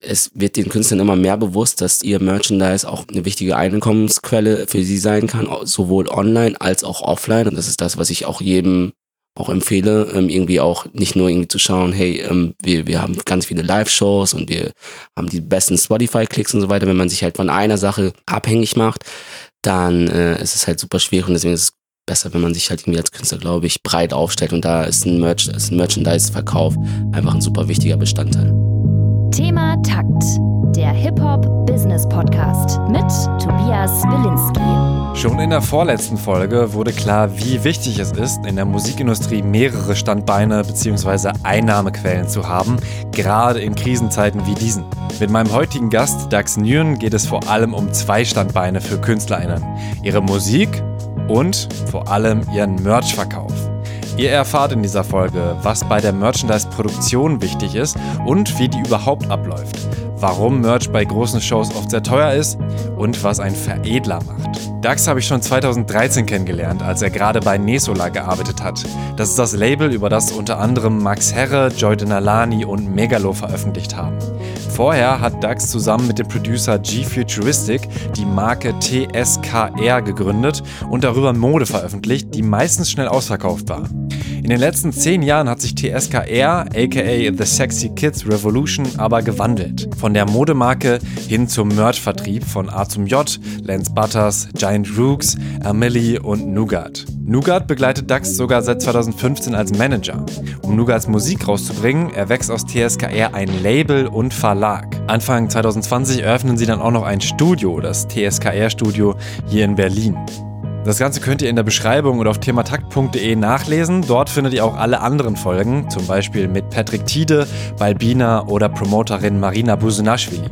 es wird den Künstlern immer mehr bewusst, dass ihr Merchandise auch eine wichtige Einkommensquelle für sie sein kann, sowohl online als auch offline. Und das ist das, was ich auch jedem auch empfehle, ähm, irgendwie auch nicht nur irgendwie zu schauen, hey, ähm, wir, wir haben ganz viele Live-Shows und wir haben die besten Spotify-Klicks und so weiter. Wenn man sich halt von einer Sache abhängig macht, dann äh, ist es halt super schwierig und deswegen ist es besser, wenn man sich halt irgendwie als Künstler, glaube ich, breit aufstellt und da ist ein, Merch, ist ein Merchandise-Verkauf einfach ein super wichtiger Bestandteil. Thema Takt, der Hip-Hop-Business-Podcast mit Tobias Wilinski. Schon in der vorletzten Folge wurde klar, wie wichtig es ist, in der Musikindustrie mehrere Standbeine bzw. Einnahmequellen zu haben, gerade in Krisenzeiten wie diesen. Mit meinem heutigen Gast Dax Nguyen geht es vor allem um zwei Standbeine für KünstlerInnen. Ihre Musik und vor allem ihren Merchverkauf. Ihr erfahrt in dieser Folge, was bei der Merchandise-Produktion wichtig ist und wie die überhaupt abläuft, warum Merch bei großen Shows oft sehr teuer ist und was ein Veredler macht. Dax habe ich schon 2013 kennengelernt, als er gerade bei Nesola gearbeitet hat. Das ist das Label, über das unter anderem Max Herre, Joy Denalani und Megalo veröffentlicht haben. Vorher hat Dax zusammen mit dem Producer G Futuristic die Marke TSKR gegründet und darüber Mode veröffentlicht, die meistens schnell ausverkauft war. In den letzten zehn Jahren hat sich TSKR, aka The Sexy Kids Revolution, aber gewandelt. Von der Modemarke hin zum Merch-Vertrieb von A zum J, Lance Butters, Giant Rooks, Amelie und Nougat. Nougat begleitet Dax sogar seit 2015 als Manager. Um Nougats Musik rauszubringen, erwächst aus TSKR ein Label und Verlag. Anfang 2020 eröffnen sie dann auch noch ein Studio, das TSKR-Studio hier in Berlin. Das Ganze könnt ihr in der Beschreibung oder auf thematakt.de nachlesen. Dort findet ihr auch alle anderen Folgen, zum Beispiel mit Patrick Tiede, Balbina oder Promoterin Marina Busunashvili.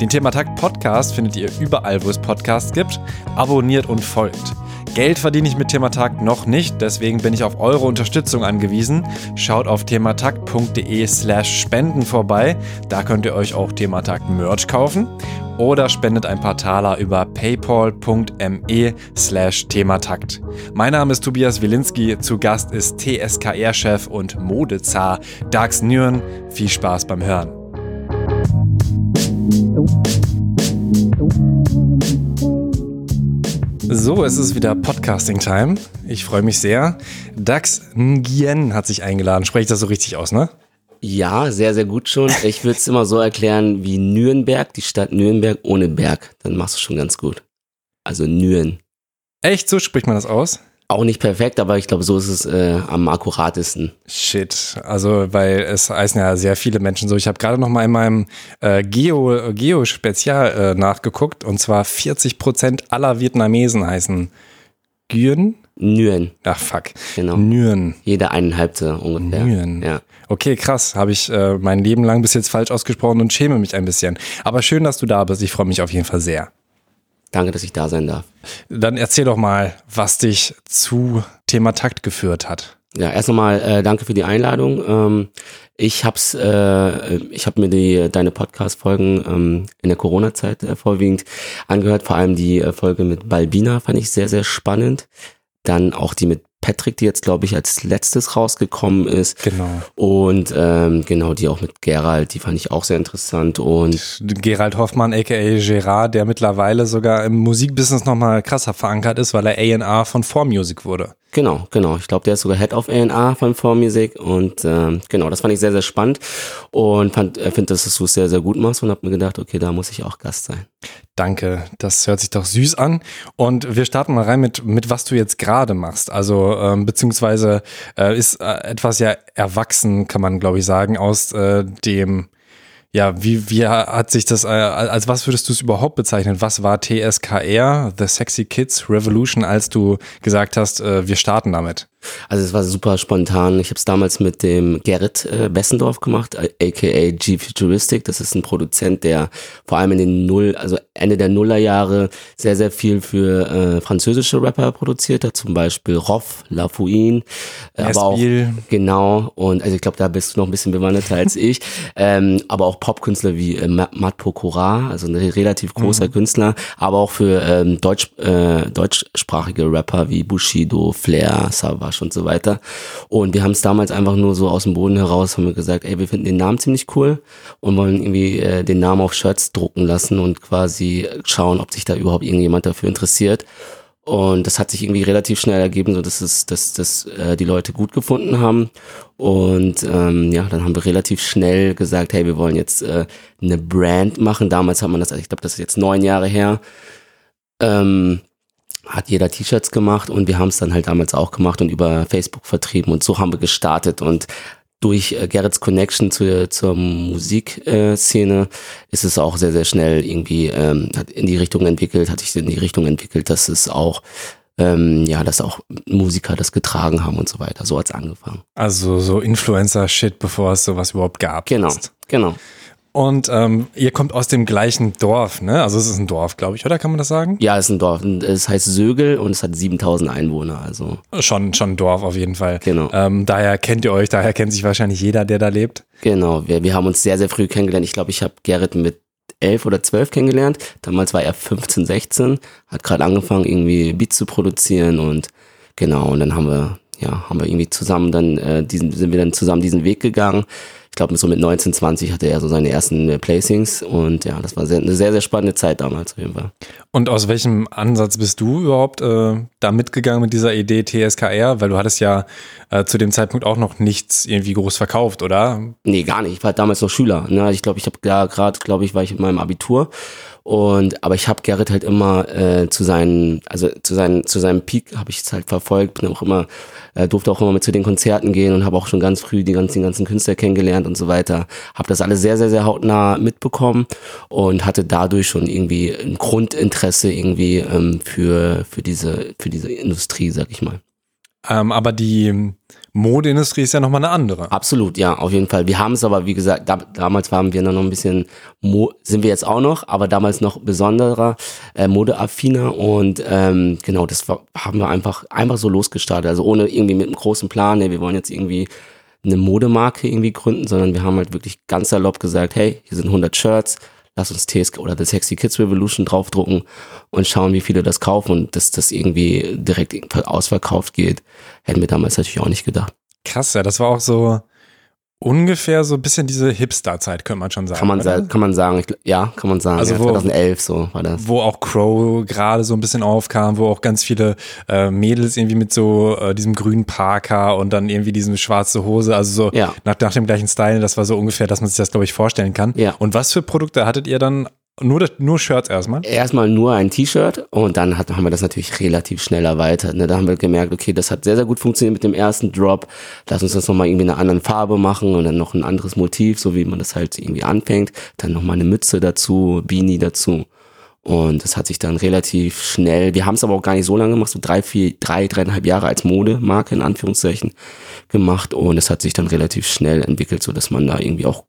Den Thematakt Podcast findet ihr überall, wo es Podcasts gibt. Abonniert und folgt. Geld verdiene ich mit Thematakt noch nicht, deswegen bin ich auf eure Unterstützung angewiesen. Schaut auf thematakt.de slash spenden vorbei, da könnt ihr euch auch Thematakt Merch kaufen oder spendet ein paar Taler über paypal.me slash thematakt. Mein Name ist Tobias Wilinski, zu Gast ist TSKR-Chef und Modezar Dax Nguyen. Viel Spaß beim Hören. So, es ist wieder Podcasting-Time. Ich freue mich sehr. Dax Nguyen hat sich eingeladen. Spreche ich das so richtig aus, ne? Ja, sehr, sehr gut schon. Ich würde es immer so erklären wie Nürnberg, die Stadt Nürnberg ohne Berg. Dann machst du schon ganz gut. Also Nürn. Echt? So spricht man das aus? Auch nicht perfekt, aber ich glaube, so ist es äh, am akkuratesten. Shit, also weil es heißen ja sehr viele Menschen so. Ich habe gerade noch mal in meinem äh, Geo Geo Spezial äh, nachgeguckt und zwar 40 Prozent aller Vietnamesen heißen Nguyen. Nguyen. Ach fuck. Genau. Nguyen. Jede eineinhalbte ungefähr. Nguyen. Ja. Okay, krass. Habe ich äh, mein Leben lang bis jetzt falsch ausgesprochen und schäme mich ein bisschen. Aber schön, dass du da bist. Ich freue mich auf jeden Fall sehr. Danke, dass ich da sein darf. Dann erzähl doch mal, was dich zu Thema Takt geführt hat. Ja, erst nochmal äh, danke für die Einladung. Ähm, ich hab's, äh, ich habe mir die deine Podcast-Folgen ähm, in der Corona-Zeit äh, vorwiegend angehört. Vor allem die äh, Folge mit Balbina fand ich sehr, sehr spannend. Dann auch die mit Patrick, die jetzt, glaube ich, als letztes rausgekommen ist. Genau. Und ähm, genau, die auch mit Gerald, die fand ich auch sehr interessant. Und Gerald Hoffmann, aka Gerard, der mittlerweile sogar im Musikbusiness nochmal krasser verankert ist, weil er A&R von 4Music wurde. Genau, genau. Ich glaube, der ist sogar Head of A&R von 4Music und ähm, genau, das fand ich sehr, sehr spannend und fand, äh, finde, dass du es sehr, sehr gut machst und habe mir gedacht, okay, da muss ich auch Gast sein. Danke, das hört sich doch süß an. Und wir starten mal rein mit, mit was du jetzt gerade machst. Also ähm, beziehungsweise äh, ist äh, etwas ja erwachsen, kann man glaube ich sagen, aus äh, dem ja, wie, wie hat sich das, äh, als was würdest du es überhaupt bezeichnen? Was war TSKR, The Sexy Kids Revolution, als du gesagt hast, äh, wir starten damit? Also es war super spontan. Ich habe es damals mit dem Gerrit äh, Bessendorf gemacht, aka G Futuristic. Das ist ein Produzent, der vor allem in den Null, also Ende der Nullerjahre sehr, sehr viel für äh, französische Rapper produziert hat, zum Beispiel Roff, La Fouine, äh, aber auch genau und also ich glaube, da bist du noch ein bisschen bewanderter als ich, ähm, aber auch Popkünstler wie äh, Matt Pokora, also ein relativ großer mhm. Künstler, aber auch für ähm, Deutsch, äh, deutschsprachige Rapper wie Bushido, Flair, Savage und so weiter. Und wir haben es damals einfach nur so aus dem Boden heraus, haben wir gesagt, ey, wir finden den Namen ziemlich cool und wollen irgendwie äh, den Namen auf Shirts drucken lassen und quasi schauen, ob sich da überhaupt irgendjemand dafür interessiert. Und das hat sich irgendwie relativ schnell ergeben, so dass es, dass, dass äh, die Leute gut gefunden haben. Und ähm, ja, dann haben wir relativ schnell gesagt, hey, wir wollen jetzt äh, eine Brand machen. Damals hat man das, ich glaube, das ist jetzt neun Jahre her. Ähm, hat jeder T-Shirts gemacht und wir haben es dann halt damals auch gemacht und über Facebook vertrieben und so haben wir gestartet und durch äh, Gerrits Connection zu, zur Musikszene äh, ist es auch sehr, sehr schnell irgendwie ähm, hat in die Richtung entwickelt, hat sich in die Richtung entwickelt, dass es auch ähm, ja, dass auch Musiker das getragen haben und so weiter. So hat's angefangen. Also so Influencer-Shit, bevor es sowas überhaupt gab. Genau, genau. Und ähm, ihr kommt aus dem gleichen Dorf, ne? Also es ist ein Dorf, glaube ich, oder kann man das sagen? Ja, es ist ein Dorf. Es heißt Sögel und es hat 7000 Einwohner, also. Schon, schon ein Dorf auf jeden Fall. Genau. Ähm, daher kennt ihr euch, daher kennt sich wahrscheinlich jeder, der da lebt. Genau, wir, wir haben uns sehr, sehr früh kennengelernt. Ich glaube, ich habe Gerrit mit elf oder zwölf kennengelernt. Damals war er 15, 16, hat gerade angefangen, irgendwie Beats zu produzieren und genau, und dann haben wir, ja, haben wir irgendwie zusammen dann, äh, diesen, sind wir dann zusammen diesen Weg gegangen glaube, so mit 19, 20 hatte er so seine ersten äh, Placings und ja, das war sehr, eine sehr, sehr spannende Zeit damals auf jeden Fall. Und aus welchem Ansatz bist du überhaupt äh, da mitgegangen mit dieser Idee TSKR? Weil du hattest ja äh, zu dem Zeitpunkt auch noch nichts irgendwie groß verkauft, oder? Nee, gar nicht. Ich war damals noch Schüler. Ne? Ich glaube, ich habe da gerade, glaube ich, war ich in meinem Abitur und aber ich habe Gerrit halt immer äh, zu seinen, also zu seinen, zu seinem Peak habe ich es halt verfolgt, bin auch immer, äh, durfte auch immer mit zu den Konzerten gehen und habe auch schon ganz früh die ganzen, die ganzen Künstler kennengelernt und so weiter. Habe das alles sehr, sehr, sehr hautnah mitbekommen und hatte dadurch schon irgendwie ein Grundinteresse irgendwie ähm, für, für diese, für diese Industrie, sag ich mal. Ähm, aber die Modeindustrie ist ja nochmal eine andere. Absolut, ja, auf jeden Fall. Wir haben es aber, wie gesagt, da, damals waren wir noch ein bisschen, Mo sind wir jetzt auch noch, aber damals noch besonderer, äh, modeaffiner und ähm, genau, das haben wir einfach, einfach so losgestartet. Also ohne irgendwie mit einem großen Plan, nee, wir wollen jetzt irgendwie eine Modemarke irgendwie gründen, sondern wir haben halt wirklich ganz salopp gesagt, hey, hier sind 100 Shirts, lass uns TSK oder The Sexy Kids Revolution draufdrucken und schauen, wie viele das kaufen und dass das irgendwie direkt ausverkauft geht, hätten wir damals natürlich auch nicht gedacht. Krass, ja, das war auch so, ungefähr so ein bisschen diese Hipster-Zeit, könnte man schon sagen. Kann man, sa kann man sagen, ich, ja, kann man sagen. Also ja, wo, 2011 so war das. Wo auch Crow gerade so ein bisschen aufkam, wo auch ganz viele äh, Mädels irgendwie mit so äh, diesem grünen Parker und dann irgendwie diesem schwarze Hose, also so ja. nach, nach dem gleichen Style, das war so ungefähr, dass man sich das, glaube ich, vorstellen kann. Ja. Und was für Produkte hattet ihr dann nur, das, nur Shirts erstmal? Erstmal nur ein T-Shirt und dann hat, haben wir das natürlich relativ schnell erweitert. Ne? Da haben wir gemerkt, okay, das hat sehr, sehr gut funktioniert mit dem ersten Drop. Lass uns das nochmal irgendwie in einer anderen Farbe machen und dann noch ein anderes Motiv, so wie man das halt irgendwie anfängt. Dann nochmal eine Mütze dazu, Beanie dazu. Und das hat sich dann relativ schnell, wir haben es aber auch gar nicht so lange gemacht, so drei, vier, drei, dreieinhalb Jahre als Modemarke in Anführungszeichen gemacht und es hat sich dann relativ schnell entwickelt, so dass man da irgendwie auch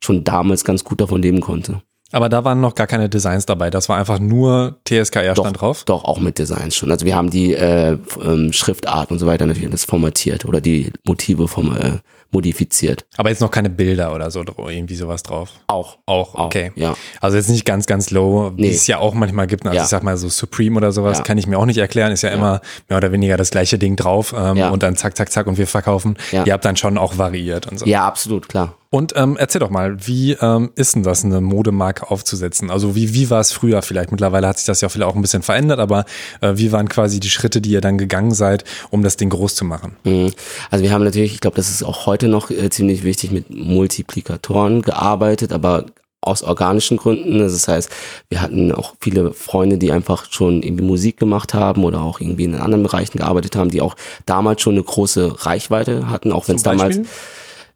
schon damals ganz gut davon leben konnte. Aber da waren noch gar keine Designs dabei. Das war einfach nur TSKR stand drauf. Doch, auch mit Designs schon. Also wir haben die äh, ähm, Schriftart und so weiter natürlich das formatiert oder die Motive vom äh, modifiziert. Aber jetzt noch keine Bilder oder so, irgendwie sowas drauf. Auch. Auch, okay. Auch, ja. Also jetzt nicht ganz, ganz low, wie nee. es ja auch manchmal gibt. Also ja. ich sag mal so Supreme oder sowas, ja. kann ich mir auch nicht erklären. Ist ja, ja, immer mehr oder weniger das gleiche Ding drauf ähm, und dann zack, zack, zack und wir verkaufen. Ihr habt dann schon auch variiert und so. Ja, absolut, klar. Und ähm, erzähl doch mal, wie ähm, ist denn das, eine Modemarke aufzusetzen? Also wie, wie war es früher vielleicht? Mittlerweile hat sich das ja vielleicht auch ein bisschen verändert, aber äh, wie waren quasi die Schritte, die ihr dann gegangen seid, um das Ding groß zu machen? Mhm. Also wir haben natürlich, ich glaube, das ist auch heute noch äh, ziemlich wichtig, mit Multiplikatoren gearbeitet, aber aus organischen Gründen. Das heißt, wir hatten auch viele Freunde, die einfach schon irgendwie Musik gemacht haben oder auch irgendwie in anderen Bereichen gearbeitet haben, die auch damals schon eine große Reichweite hatten, auch wenn es damals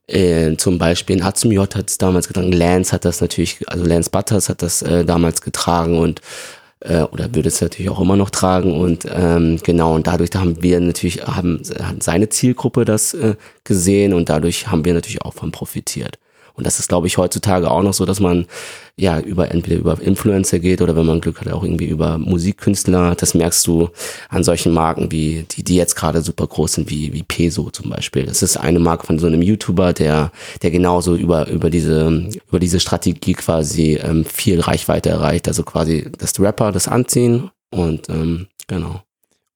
äh, zum Beispiel in J hat es damals getragen, Lance hat das natürlich, also Lance Butters hat das äh, damals getragen und äh, oder würde es natürlich auch immer noch tragen und ähm, genau und dadurch da haben wir natürlich haben hat seine Zielgruppe das äh, gesehen und dadurch haben wir natürlich auch von profitiert Und das ist, glaube ich, heutzutage auch noch so, dass man ja über entweder über Influencer geht oder wenn man Glück hat, auch irgendwie über Musikkünstler. Das merkst du an solchen Marken wie die, die jetzt gerade super groß sind, wie, wie Peso zum Beispiel. Das ist eine Marke von so einem YouTuber, der, der genauso über, über diese, über diese Strategie quasi ähm, viel Reichweite erreicht. Also quasi das Rapper das anziehen und ähm, genau.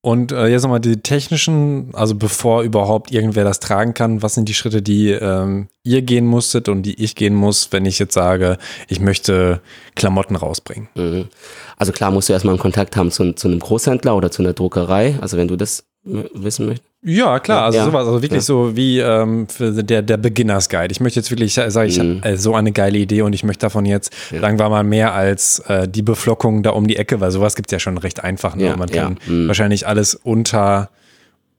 Und äh, jetzt nochmal die technischen, also bevor überhaupt irgendwer das tragen kann, was sind die Schritte, die ähm, ihr gehen musstet und die ich gehen muss, wenn ich jetzt sage, ich möchte Klamotten rausbringen? Mhm. Also klar musst du erstmal einen Kontakt haben zu, zu einem Großhändler oder zu einer Druckerei, also wenn du das wissen möchtest. Ja, klar, also Ja. sowas, also wirklich Ja. so wie ähm, der, der Beginners Guide. Ich möchte jetzt wirklich, sage ich, Mhm. hab, äh, so eine geile Idee und ich möchte davon jetzt, Ja. sagen wir mal, mehr als äh, die Beflockung da um die Ecke, weil sowas gibt's ja schon recht einfach. Ne? Ja, man kann mhm. wahrscheinlich alles unter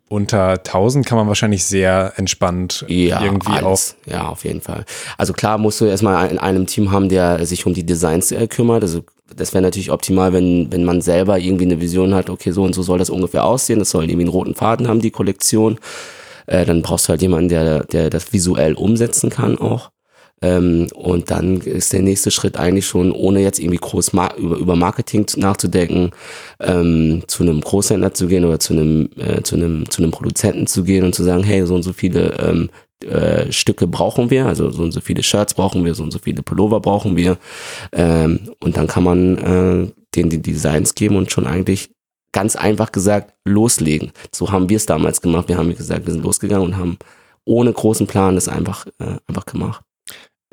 unter 1000 kann man wahrscheinlich sehr entspannt Ja, irgendwie auch. alles. Ja, auf jeden Fall. Also klar musst du erstmal in einem Team haben, der sich um die Designs äh, kümmert. Also das wäre natürlich optimal, wenn, wenn man selber irgendwie eine Vision hat, okay, so und so soll das ungefähr aussehen. Das soll irgendwie einen roten Faden haben, die Kollektion. Äh, dann brauchst du halt jemanden, der, der das visuell umsetzen kann auch. Ähm, und dann ist der nächste Schritt eigentlich schon, ohne jetzt irgendwie groß mar über, über Marketing zu- nachzudenken, ähm, zu einem Großhändler zu gehen oder zu einem, äh, zu einem, zu einem Produzenten zu gehen und zu sagen, hey, so und so viele ähm, äh, Stücke brauchen wir, also so und so viele Shirts brauchen wir, so und so viele Pullover brauchen wir. Ähm, und dann kann man äh, denen die Designs geben und schon eigentlich ganz einfach gesagt loslegen. So haben wir es damals gemacht. Wir haben gesagt, wir sind losgegangen und haben ohne großen Plan das einfach, äh, einfach gemacht.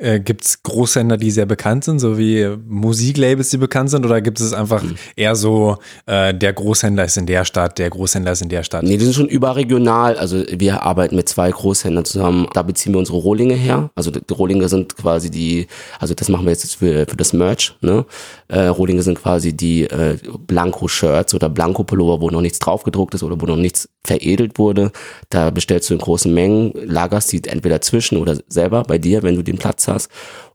Äh, gibt es Großhändler, die sehr bekannt sind, so wie Musiklabels, die bekannt sind, oder gibt es einfach Mhm. eher so, äh, der Großhändler ist in der Stadt, der Großhändler ist in der Stadt? Nee, die sind schon überregional. Also wir arbeiten mit zwei Großhändlern zusammen. Da beziehen wir unsere Rohlinge her. Also die Rohlinge sind quasi die, also das machen wir jetzt für, für das Merch. Ne? Äh, Rohlinge sind quasi die äh, Blanko-Shirts oder Blanko-Pullover, wo noch nichts draufgedruckt ist oder wo noch nichts veredelt wurde. Da bestellst du in großen Mengen, lagerst die entweder zwischen oder selber bei dir, wenn du den Platz hast.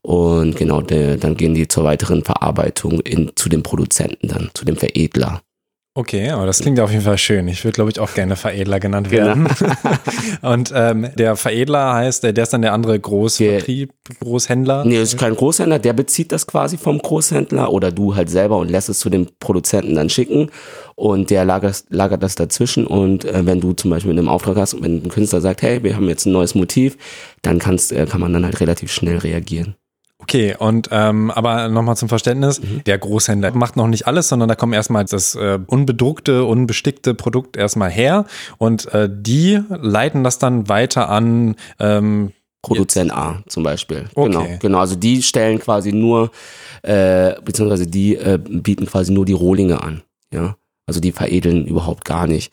Und genau, der, dann gehen die zur weiteren Verarbeitung in, zu dem Produzenten dann, zu dem Veredler. Okay, aber das klingt auf jeden Fall schön. Ich würde, glaube ich, auch gerne Veredler genannt Genau. werden. Und ähm, der Veredler heißt, der, der ist dann der andere Großvertrieb, Großhändler. Nee, das ist kein Großhändler, der bezieht das quasi vom Großhändler oder du halt selber und lässt es zu dem Produzenten dann schicken und der lagert, lagert das dazwischen und äh, wenn du zum Beispiel einen Auftrag hast und wenn ein Künstler sagt, hey, wir haben jetzt ein neues Motiv, dann kannst, äh, kann man dann halt relativ schnell reagieren. Okay, und ähm, aber nochmal zum Verständnis, Mhm. der Großhändler macht noch nicht alles, sondern da kommt erstmal das äh, unbedruckte, unbestickte Produkt erstmal her und äh, die leiten das dann weiter an ähm, Produzent A zum Beispiel. Okay. Genau, genau. Also die stellen quasi nur, äh, beziehungsweise die äh, bieten quasi nur die Rohlinge an. Ja, also die veredeln überhaupt gar nicht.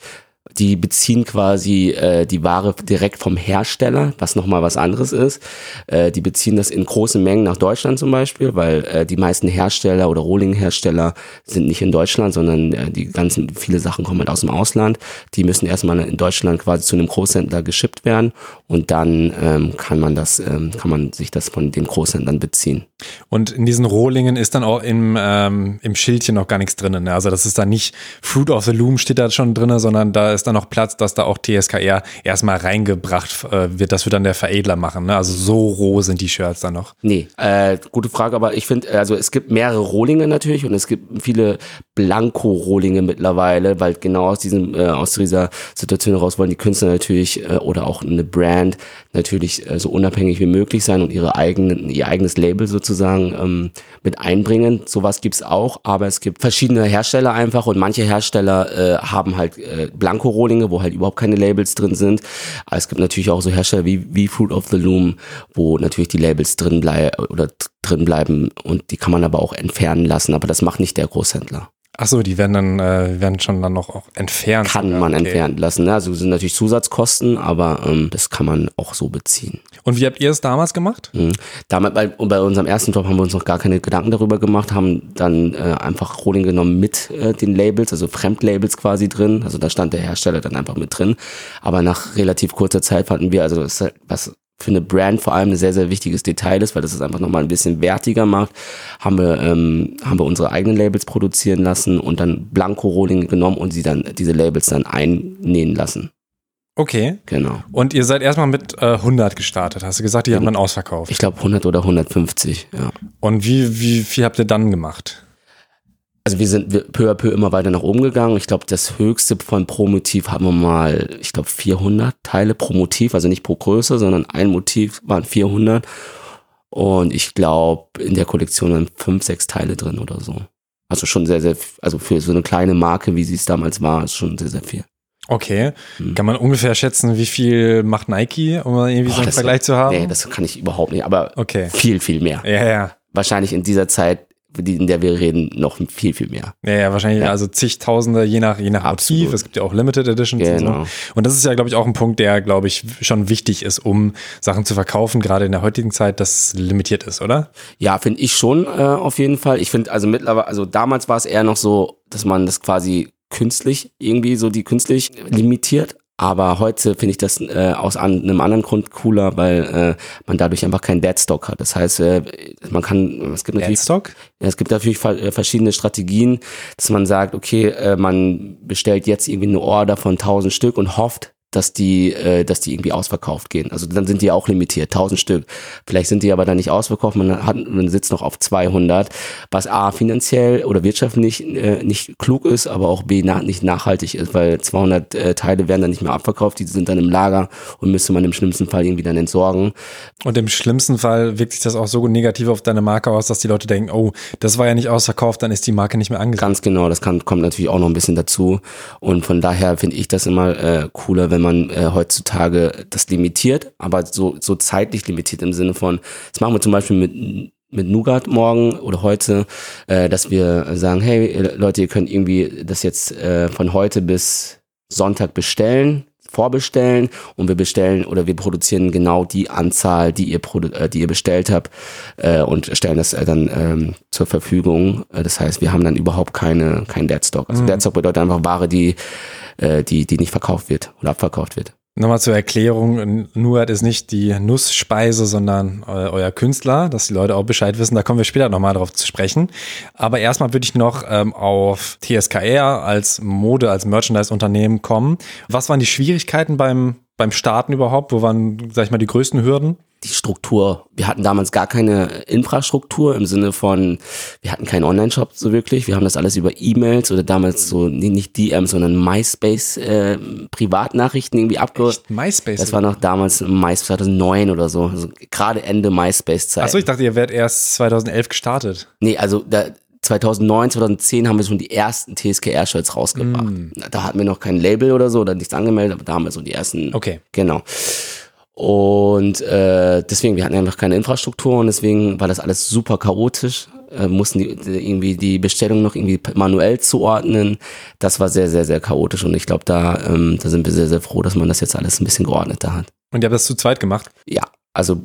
Die beziehen quasi äh, die Ware direkt vom Hersteller, was nochmal was anderes ist. Äh, die beziehen das in großen Mengen nach Deutschland zum Beispiel, weil äh, die meisten Hersteller oder Rohling-Hersteller sind nicht in Deutschland, sondern äh, die ganzen, viele Sachen kommen halt aus dem Ausland. Die müssen erstmal in Deutschland quasi zu einem Großhändler geschippt werden und dann ähm, kann man das, ähm, kann man sich das von den Großhändlern beziehen. Und in diesen Rohlingen ist dann auch im, ähm, im Schildchen noch gar nichts drin. Ne? Also das ist dann nicht Fruit of the Loom steht da schon drin, sondern da ist dann noch Platz, dass da auch TSKR erstmal reingebracht äh, wird. Das wird dann der Veredler machen. Ne? Also so roh sind die Shirts dann noch. Nee, äh, gute Frage, aber ich finde, also es gibt mehrere Rohlinge natürlich und es gibt viele Blanko-Rohlinge mittlerweile, weil genau aus diesem, äh, aus dieser Situation heraus wollen die Künstler natürlich äh, oder auch eine Brand natürlich äh, so unabhängig wie möglich sein und ihre eigenen, ihr eigenes Label sozusagen ähm, mit einbringen. Sowas gibt's auch, aber es gibt verschiedene Hersteller einfach und manche Hersteller äh, haben halt äh, Blanko-Rohlinge, wo halt überhaupt keine Labels drin sind. Aber es gibt natürlich auch so Hersteller wie, wie Fruit of the Loom, wo natürlich die Labels drin bleiben oder drin bleiben und die kann man aber auch entfernen lassen, aber das macht nicht der Großhändler. Ach so, die werden dann äh, werden schon dann noch auch entfernt. Kann sogar. man Okay. entfernen lassen. Ne? Also sind natürlich Zusatzkosten, aber ähm, das kann man auch so beziehen. Und wie habt ihr es damals gemacht? Mhm. Damit bei, bei unserem ersten Job haben wir uns noch gar keine Gedanken darüber gemacht, haben dann äh, einfach Rohling genommen mit äh, den Labels, also Fremdlabels quasi drin. Also da stand der Hersteller dann einfach mit drin. Aber nach relativ kurzer Zeit fanden wir, also das ist halt was für eine Brand vor allem ein sehr, sehr wichtiges Detail ist, weil das es einfach nochmal ein bisschen wertiger macht, haben wir, ähm, haben wir unsere eigenen Labels produzieren lassen und dann Blanko-Rohlinge genommen und sie dann, diese Labels dann einnähen lassen. Okay. Genau. Und ihr seid erstmal mit äh, 100 gestartet, hast du gesagt, die haben dann ausverkauft. Ich glaube 100 oder 150, ja. Und wie, wie viel habt ihr dann gemacht? Also wir sind wir- peu à peu immer weiter nach oben gegangen. Ich glaube, das höchste von pro Motiv haben wir mal, ich glaube 400 Teile pro Motiv, also nicht pro Größe, sondern ein Motiv waren 400. Und ich glaube, in der Kollektion waren fünf, sechs Teile drin oder so. Also schon sehr, sehr, also für so eine kleine Marke, wie sie es damals war, ist schon sehr, sehr viel. Okay. Hm. Kann man ungefähr schätzen, wie viel macht Nike, um irgendwie so Boah, einen das- Vergleich zu haben? Nee, das kann ich überhaupt nicht, aber okay. viel, viel mehr. Ja, ja. Wahrscheinlich in dieser Zeit, in der wir reden, noch viel, viel mehr. Ja, ja, wahrscheinlich Ja. also zigtausende, je nach, je nach Motiv. Absolut. Es gibt ja auch Limited Editions und so. Genau. Und das ist ja, glaube ich, auch ein Punkt, der, glaube ich, schon wichtig ist, um Sachen zu verkaufen, gerade in der heutigen Zeit, das limitiert ist, oder? Ja, finde ich schon äh, auf jeden Fall. Ich finde, also mittlerweile, also damals war es eher noch so, dass man das quasi künstlich irgendwie so die künstlich limitiert. Aber heute finde ich das äh, aus an, einem anderen Grund cooler, weil äh, man dadurch einfach keinen Deadstock hat. Das heißt, äh, man kann, es gibt natürlich Deadstock? ja, es gibt natürlich äh, verschiedene Strategien, dass man sagt, okay, äh, man bestellt jetzt irgendwie eine Order von 1000 Stück und hofft, dass die, äh, dass die irgendwie ausverkauft gehen. Also dann sind die auch limitiert, 1000 Stück. Vielleicht sind die aber dann nicht ausverkauft, man hat, man sitzt noch auf 200, was A, finanziell oder wirtschaftlich äh, nicht klug ist, aber auch B, na, nicht nachhaltig ist, weil 200 äh, Teile werden dann nicht mehr abverkauft, die sind dann im Lager und müsste man im schlimmsten Fall irgendwie dann entsorgen. Und im schlimmsten Fall wirkt sich das auch so negativ auf deine Marke aus, dass die Leute denken, oh, das war ja nicht ausverkauft, dann ist die Marke nicht mehr angesagt. Ganz genau, das kann, kommt natürlich auch noch ein bisschen dazu. Und von daher finde ich das immer äh, cooler, wenn man äh, heutzutage das limitiert, aber so, so zeitlich limitiert im Sinne von, das machen wir zum Beispiel mit mit Nougat morgen oder heute, äh, dass wir sagen, hey Leute, ihr könnt irgendwie das jetzt äh, von heute bis Sonntag bestellen, vorbestellen und wir bestellen oder wir produzieren genau die Anzahl, die ihr, äh, die ihr bestellt habt äh, und stellen das äh, dann ähm, zur Verfügung. Äh, das heißt, wir haben dann überhaupt keine kein Deadstock. Also Deadstock bedeutet einfach Ware, die äh, die die nicht verkauft wird oder abverkauft wird. Nochmal zur Erklärung, Nuat ist nicht die Nussspeise, sondern eu euer Künstler, dass die Leute auch Bescheid wissen. Da kommen wir später nochmal drauf zu sprechen. Aber erstmal würde ich noch ähm, auf TSKR als Mode, als Merchandise-Unternehmen kommen. Was waren die Schwierigkeiten beim, beim Starten überhaupt? Wo waren, sag ich mal, die größten Hürden? Die Struktur. Wir hatten damals gar keine Infrastruktur im Sinne von, wir hatten keinen Online-Shop so wirklich. Wir haben das alles über E-Mails oder damals so, nee, nicht DMs, sondern MySpace äh, Privatnachrichten irgendwie abge... MySpace. Das war noch damals MySpace 2009 oder so, also gerade Ende MySpace-Zeit. Achso, ich dachte, ihr werdet erst 2011 gestartet. Nee, also da, 2009, 2010 haben wir schon die ersten TSKR-Shirts rausgebracht. Da hatten wir noch kein Label oder so oder nichts angemeldet, aber da haben wir so die ersten. Okay. Genau. Und äh, deswegen, wir hatten einfach keine Infrastruktur und deswegen war das alles super chaotisch. Äh, mussten die, die irgendwie die Bestellung noch irgendwie manuell zuordnen. Das war sehr, sehr, sehr chaotisch und ich glaube, da, ähm, da sind wir sehr, sehr froh, dass man das jetzt alles ein bisschen geordneter hat. Und ihr habt das zu zweit gemacht? Ja, also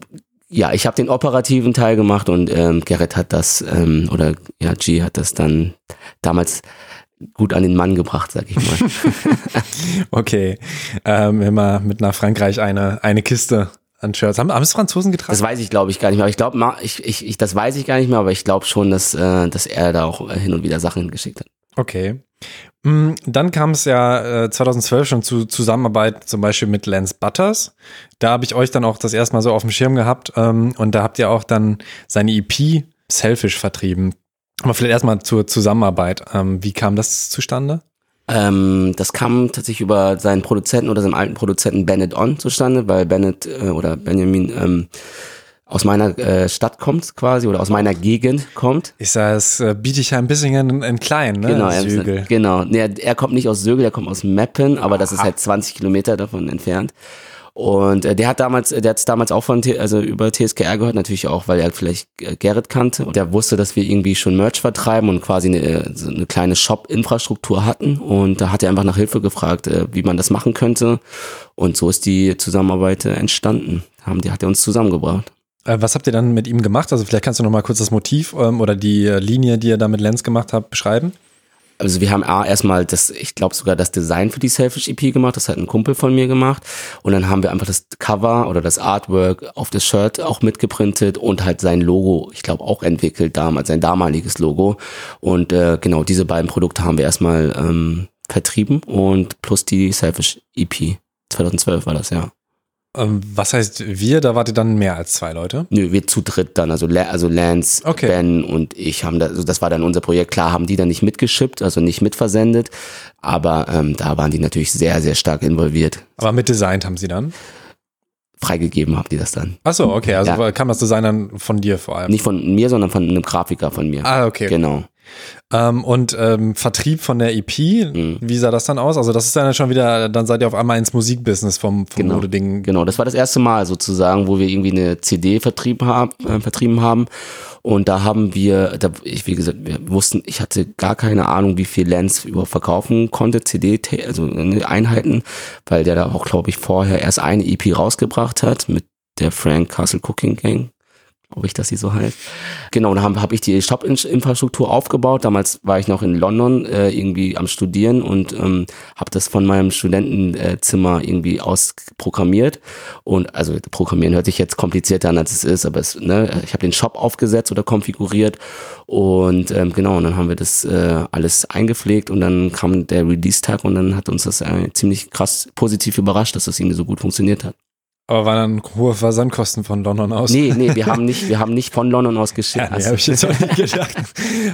ja, ich habe den operativen Teil gemacht und ähm, Gerrit hat das, ähm, oder ja, G hat das dann damals gut an den Mann gebracht, sag ich mal. Okay. Ähm, immer mit nach Frankreich eine, eine Kiste an Shirts. Haben, haben es Franzosen getragen? Das weiß ich, glaube ich, gar nicht mehr. Aber ich glaube, ich, ich, ich, das weiß ich gar nicht mehr, aber ich glaube schon, dass, äh, dass er da auch hin und wieder Sachen geschickt hat. Okay. Mm, Dann kam es ja äh, 2012 schon zu Zusammenarbeit zum Beispiel mit Lance Butters. Da habe ich euch dann auch das erste Mal so auf dem Schirm gehabt ähm, und da habt ihr auch dann seine EP Selfish vertrieben. Aber vielleicht erstmal zur Zusammenarbeit. Ähm, wie kam das zustande? Ähm, das kam tatsächlich über seinen Produzenten oder seinen alten Produzenten Bennett On zustande, weil Bennett äh, oder Benjamin ähm, aus meiner äh, Stadt kommt quasi oder aus meiner Gegend kommt. Ich sage, es äh, biete ich ja ein bisschen in, in klein, ne? Genau, er, Sügel. genau. Nee, er, er kommt nicht aus Sögel, er kommt aus Meppen, aber das ist halt 20 Kilometer davon entfernt. Und äh, der hat damals, der hat damals auch von, T- also über TSKR gehört, natürlich auch, weil er vielleicht äh, Gerrit kannte. Und der wusste, dass wir irgendwie schon Merch vertreiben und quasi eine, äh, so eine kleine Shop-Infrastruktur hatten. Und da hat er einfach nach Hilfe gefragt, äh, wie man das machen könnte. Und so ist die Zusammenarbeit äh, entstanden. Haben, die hat er uns zusammengebracht. Äh, was habt ihr dann mit ihm gemacht? Also vielleicht kannst du noch mal kurz das Motiv ähm, oder die äh, Linie, die ihr da mit Lance gemacht habt, beschreiben. Also wir haben A, erstmal das, ich glaube sogar das Design für die Selfish EP gemacht, das hat ein Kumpel von mir gemacht. Und dann haben wir einfach das Cover oder das Artwork auf das Shirt auch mitgeprintet und halt sein Logo, ich glaube auch entwickelt damals, sein damaliges Logo. Und äh, genau diese beiden Produkte haben wir erstmal ähm, vertrieben und plus die Selfish EP. 2012 war das, ja. Ähm, was heißt wir? Da wart ihr dann mehr als zwei Leute? Nö, wir zu dritt dann. Also, also Lance, Okay. Ben und ich haben da, also das war dann unser Projekt. Klar haben die dann nicht mitgeschippt, also nicht mitversendet, aber ähm, da waren die natürlich sehr, sehr stark involviert. Aber mit designt haben sie dann? Freigegeben haben die das dann. Achso, okay, also Ja. kam das Design dann von dir vor allem. Nicht von mir, sondern von einem Grafiker von mir. Ah, okay. Genau. Ähm, und ähm, Vertrieb von der EP, Mhm. wie sah das dann aus? Also das ist dann schon wieder, dann seid ihr auf einmal ins Musikbusiness vom, vom Genau. Modeding. Genau, das war das erste Mal sozusagen, wo wir irgendwie eine CD vertrieben haben, äh, vertrieben haben. Und da haben wir, da, ich, wie gesagt, wir wussten, ich hatte gar keine Ahnung, wie viel Lens überhaupt verkaufen konnte, CD, also äh, Einheiten, weil der da auch, glaube ich, vorher erst eine EP rausgebracht hat mit der Frank Castle Cooking Gang. Glaube ich, dass sie so heißt. Genau, da habe hab ich die Shop-Infrastruktur aufgebaut. Damals war ich noch in London äh, irgendwie am Studieren und ähm, habe das von meinem Studentenzimmer irgendwie aus programmiert. Und also Programmieren hört sich jetzt komplizierter an, als es ist, aber es, ne, ich habe den Shop aufgesetzt oder konfiguriert und ähm, genau, und dann haben wir das äh, alles eingepflegt und dann kam der Release-Tag und dann hat uns das äh, ziemlich krass positiv überrascht, dass das irgendwie so gut funktioniert hat. Aber waren dann hohe Versandkosten von London aus? Nee, nee, wir haben nicht, wir haben nicht von London aus geschickt. Ja, nee, habe ich jetzt auch nicht gedacht.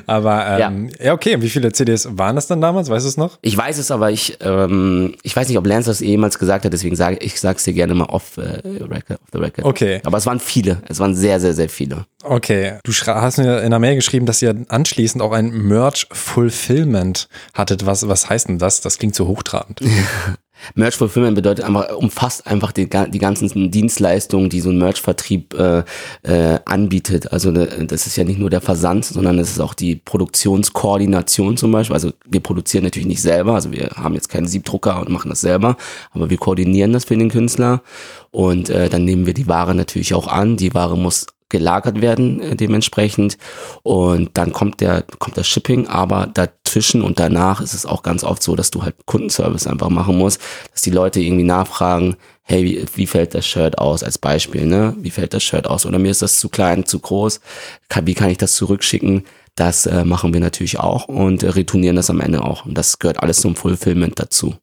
Aber ähm, ja. okay, wie viele CDs waren das dann damals? Weißt du es noch? Ich weiß es, aber ich, ähm, ich weiß nicht, ob Lance das jemals gesagt hat, deswegen sage ich sag's dir gerne mal off, äh, record, off the record. Okay. Aber es waren viele, es waren sehr, sehr, sehr viele. Okay. Du hast mir in der Mail geschrieben, dass ihr anschließend auch ein Merch Fulfillment hattet. Was, was heißt denn das? Das klingt so hochtrabend. Merch Fulfillment bedeutet einfach, umfasst einfach die, die ganzen Dienstleistungen, die so ein Merch-Vertrieb äh, äh, anbietet. Also ne, das ist ja nicht nur der Versand, sondern es ist auch die Produktionskoordination zum Beispiel. Also wir produzieren natürlich nicht selber, also wir haben jetzt keinen Siebdrucker und machen das selber, aber wir koordinieren das für den Künstler und äh, dann nehmen wir die Ware natürlich auch an. Die Ware muss gelagert werden äh, dementsprechend und dann kommt der kommt das Shipping, aber dazwischen und danach ist es auch ganz oft so, dass du halt Kundenservice einfach machen musst, dass die Leute irgendwie nachfragen, hey, wie, wie fällt das Shirt aus als Beispiel, ne? Wie fällt das Shirt aus oder mir ist das zu klein, zu groß, kann, wie kann ich das zurückschicken? Das äh, machen wir natürlich auch und äh, retournieren das am Ende auch und das gehört alles zum Fulfillment dazu.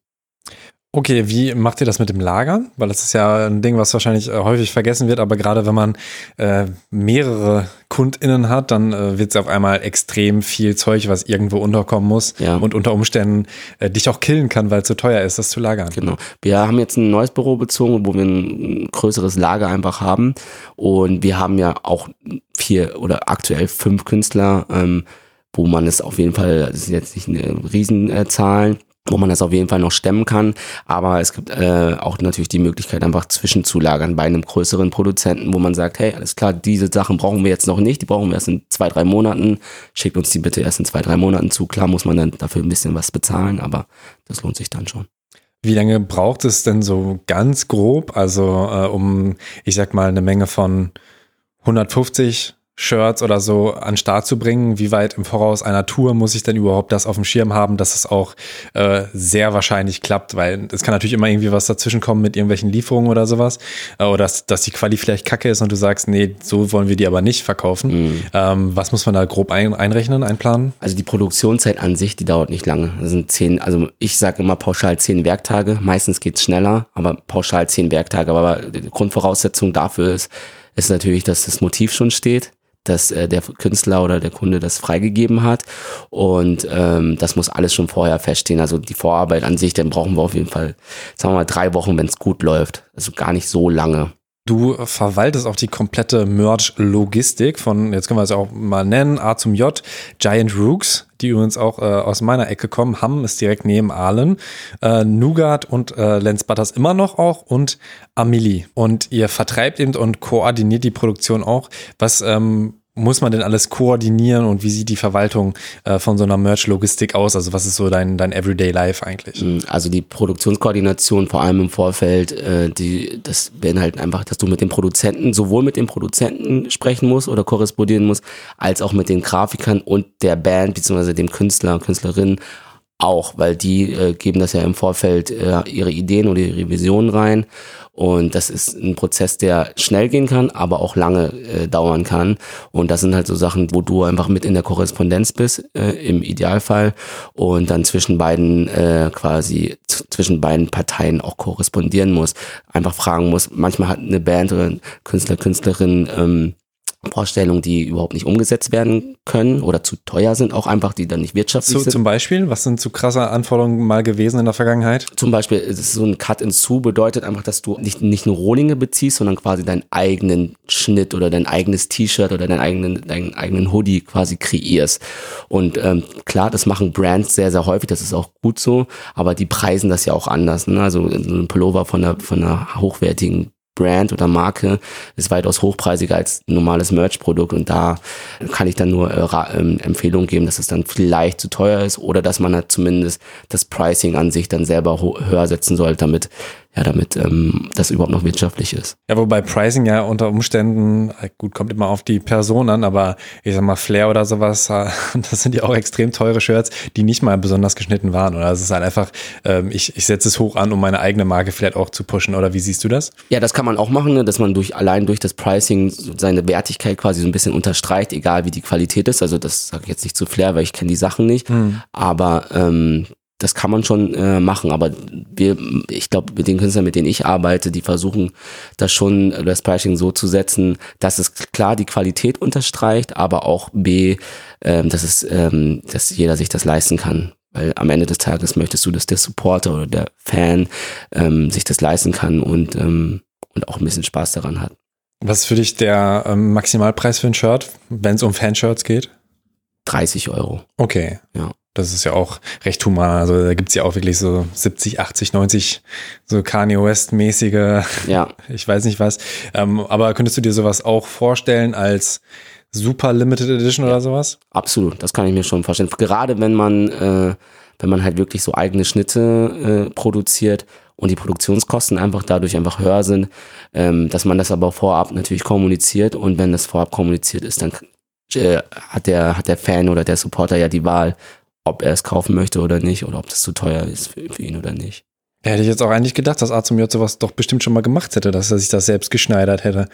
Okay, wie macht ihr das mit dem Lagern? Weil das ist ja ein Ding, was wahrscheinlich äh, häufig vergessen wird, aber gerade wenn man äh, mehrere KundInnen hat, dann äh, wird es auf einmal extrem viel Zeug, was irgendwo unterkommen muss Ja. und unter Umständen äh, dich auch killen kann, weil es zu teuer ist, das zu lagern. Genau. Wir haben jetzt ein neues Büro bezogen, wo wir ein größeres Lager einfach haben. Und wir haben ja auch vier oder aktuell fünf Künstler, ähm, wo man es auf jeden Fall, das sind jetzt nicht eine Riesenzahlen, wo man das auf jeden Fall noch stemmen kann. Aber es gibt äh, auch natürlich die Möglichkeit, einfach zwischenzulagern bei einem größeren Produzenten, wo man sagt, hey, alles klar, diese Sachen brauchen wir jetzt noch nicht, die brauchen wir erst in zwei, drei Monaten. Schickt uns die bitte erst in zwei, drei Monaten zu. Klar muss man dann dafür ein bisschen was bezahlen, aber das lohnt sich dann schon. Wie lange braucht es denn so ganz grob, also äh, um, ich sag mal, eine Menge von 150 Shirts oder so an den Start zu bringen? Wie weit im Voraus einer Tour muss ich denn überhaupt das auf dem Schirm haben, dass es auch äh, sehr wahrscheinlich klappt? Weil es kann natürlich immer irgendwie was dazwischen kommen mit irgendwelchen Lieferungen oder sowas. Äh, oder dass, dass die Quali vielleicht kacke ist und du sagst, nee, so wollen wir die aber nicht verkaufen. Ähm, was muss man da grob ein, einrechnen, einplanen? Also die Produktionszeit an sich, die dauert nicht lange. Das sind zehn, also ich sage immer pauschal zehn Werktage. Meistens geht's schneller, aber pauschal zehn Werktage. Aber die Grundvoraussetzung dafür ist, ist natürlich, dass das Motiv schon steht, dass äh, der Künstler oder der Kunde das freigegeben hat. Und ähm, das muss alles schon vorher feststehen. Also die Vorarbeit an sich, dann brauchen wir auf jeden Fall, sagen wir mal, drei Wochen, wenn es gut läuft. Also gar nicht so lange. Du verwaltest auch die komplette Merch-Logistik von, jetzt können wir es auch mal nennen, A zum J, Giant Rooks, die übrigens auch äh, aus meiner Ecke kommen. Hamm ist direkt neben Aalen. Äh, Nougat und äh, Lens Butters immer noch auch und Amelie. Und ihr vertreibt eben und koordiniert die Produktion auch. Was ähm, muss man denn alles koordinieren und wie sieht die Verwaltung äh, von so einer Merch-Logistik aus? Also was ist so dein, dein Everyday Life eigentlich? Also die Produktionskoordination, vor allem im Vorfeld, äh, die, das beinhaltet einfach, dass du mit dem Produzenten, sowohl mit dem Produzenten sprechen musst oder korrespondieren musst, als auch mit den Grafikern und der Band, beziehungsweise dem Künstler, Künstlerin auch, weil die äh, geben das ja im Vorfeld äh, ihre Ideen oder ihre Visionen rein. Und das ist ein Prozess, der schnell gehen kann, aber auch lange äh, dauern kann. Und das sind halt so Sachen, wo du einfach mit in der Korrespondenz bist, äh, im Idealfall, und dann zwischen beiden äh, quasi zwischen beiden Parteien auch korrespondieren muss. Einfach fragen muss. Manchmal hat eine Band oder ein Künstler, Künstlerin ähm, Vorstellungen, die überhaupt nicht umgesetzt werden können oder zu teuer sind, auch einfach, die dann nicht wirtschaftlich so, sind. Zum Beispiel, was sind zu krasse Anforderungen mal gewesen in der Vergangenheit? Zum Beispiel, so ein Cut in Zu bedeutet einfach, dass du nicht, nicht nur Rohlinge beziehst, sondern quasi deinen eigenen Schnitt oder dein eigenes T-Shirt oder deinen eigenen, deinen eigenen Hoodie quasi kreierst. Und ähm, klar, das machen Brands sehr, sehr häufig, das ist auch gut so, aber die preisen das ja auch anders. Ne? Also so ein Pullover von einer, von einer hochwertigen Brand oder Marke ist weitaus hochpreisiger als ein normales Merch-Produkt und da kann ich dann nur äh, ähm, Empfehlungen geben, dass es dann vielleicht zu teuer ist oder dass man halt zumindest das Pricing an sich dann selber höher setzen sollte, damit ja, damit ähm, das überhaupt noch wirtschaftlich ist. Ja, wobei Pricing ja unter Umständen, gut, kommt immer auf die Person an, aber ich sag mal, Flair oder sowas, äh, das sind ja auch extrem teure Shirts, die nicht mal besonders geschnitten waren. Oder es ist halt einfach, ähm, ich, ich setze es hoch an, um meine eigene Marke vielleicht auch zu pushen. Oder wie siehst du das? Ja, das kann man auch machen, ne, dass man durch allein durch das Pricing seine Wertigkeit quasi so ein bisschen unterstreicht, egal wie die Qualität ist. Also das sage ich jetzt nicht zu Flair, weil ich kenne die Sachen nicht. Hm. Aber ähm, das kann man schon äh, machen, aber wir, ich glaube, mit den Künstlern, mit denen ich arbeite, die versuchen das schon äh, das Pricing so zu setzen, dass es klar die Qualität unterstreicht, aber auch B, ähm, dass es, ähm, dass jeder sich das leisten kann. Weil am Ende des Tages möchtest du, dass der Supporter oder der Fan ähm, sich das leisten kann und, ähm, und auch ein bisschen Spaß daran hat. Was ist für dich der ähm, Maximalpreis für ein Shirt, wenn es um Fanshirts geht? 30 Euro. Okay. Ja. Das ist ja auch recht human. Also da gibt's ja auch wirklich so 70, 80, 90 so Kanye West-mäßige, ja. ich weiß nicht was. Ähm, aber könntest du dir sowas auch vorstellen als Super Limited Edition oder sowas? Absolut, das kann ich mir schon vorstellen. Gerade wenn man, äh, wenn man halt wirklich so eigene Schnitte äh, produziert und die Produktionskosten einfach dadurch einfach höher sind, ähm, dass man das aber vorab natürlich kommuniziert und wenn das vorab kommuniziert ist, dann äh, hat der, hat der Fan oder der Supporter ja die Wahl, ob er es kaufen möchte oder nicht oder ob das zu teuer ist für, für ihn oder nicht. Ja, hätte ich jetzt auch eigentlich gedacht, dass A zum J sowas doch bestimmt schon mal gemacht hätte, dass er sich das selbst geschneidert hätte.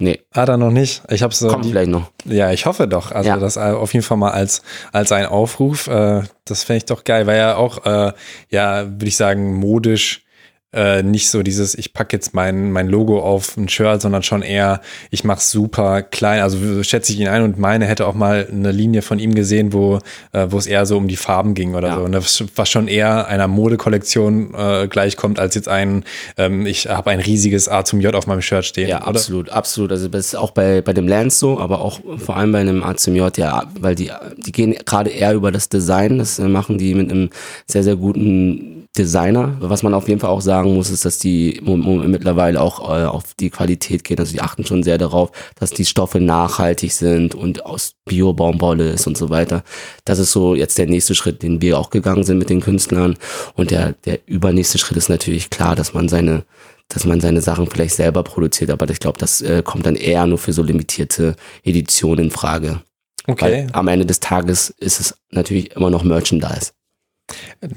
Nee. Hat er noch nicht. Ich habe so. Kommt die, vielleicht noch. Ja, ich hoffe doch. Also ja. das auf jeden Fall mal als als ein Aufruf. Äh, das fände ich doch geil, weil er auch äh, ja, würde ich sagen, modisch äh, nicht so dieses, ich packe jetzt mein, mein Logo auf ein Shirt, sondern schon eher, ich mache super klein. Also schätze ich ihn ein und meine hätte auch mal eine Linie von ihm gesehen, wo, äh, wo es eher so um die Farben ging oder ja. so. Und das, was schon eher einer Modekollektion äh, gleichkommt, als jetzt ein, ähm, ich habe ein riesiges A zum J auf meinem Shirt stehen. Ja, oder? absolut, absolut. Also das ist auch bei, bei dem Lance so, aber auch vor allem bei einem A zum J, ja, weil die, die gehen gerade eher über das Design. Das machen die mit einem sehr, sehr guten Designer. Was man auf jeden Fall auch sagen muss, ist, dass die mittlerweile auch äh, auf die Qualität gehen. Also die achten schon sehr darauf, dass die Stoffe nachhaltig sind und aus Bio-Baumwolle ist und so weiter. Das ist so jetzt der nächste Schritt, den wir auch gegangen sind mit den Künstlern. Und der, der übernächste Schritt ist natürlich klar, dass man seine dass man seine Sachen vielleicht selber produziert, aber ich glaube, das äh, kommt dann eher nur für so limitierte Editionen in Frage. Okay. Weil am Ende des Tages ist es natürlich immer noch Merchandise.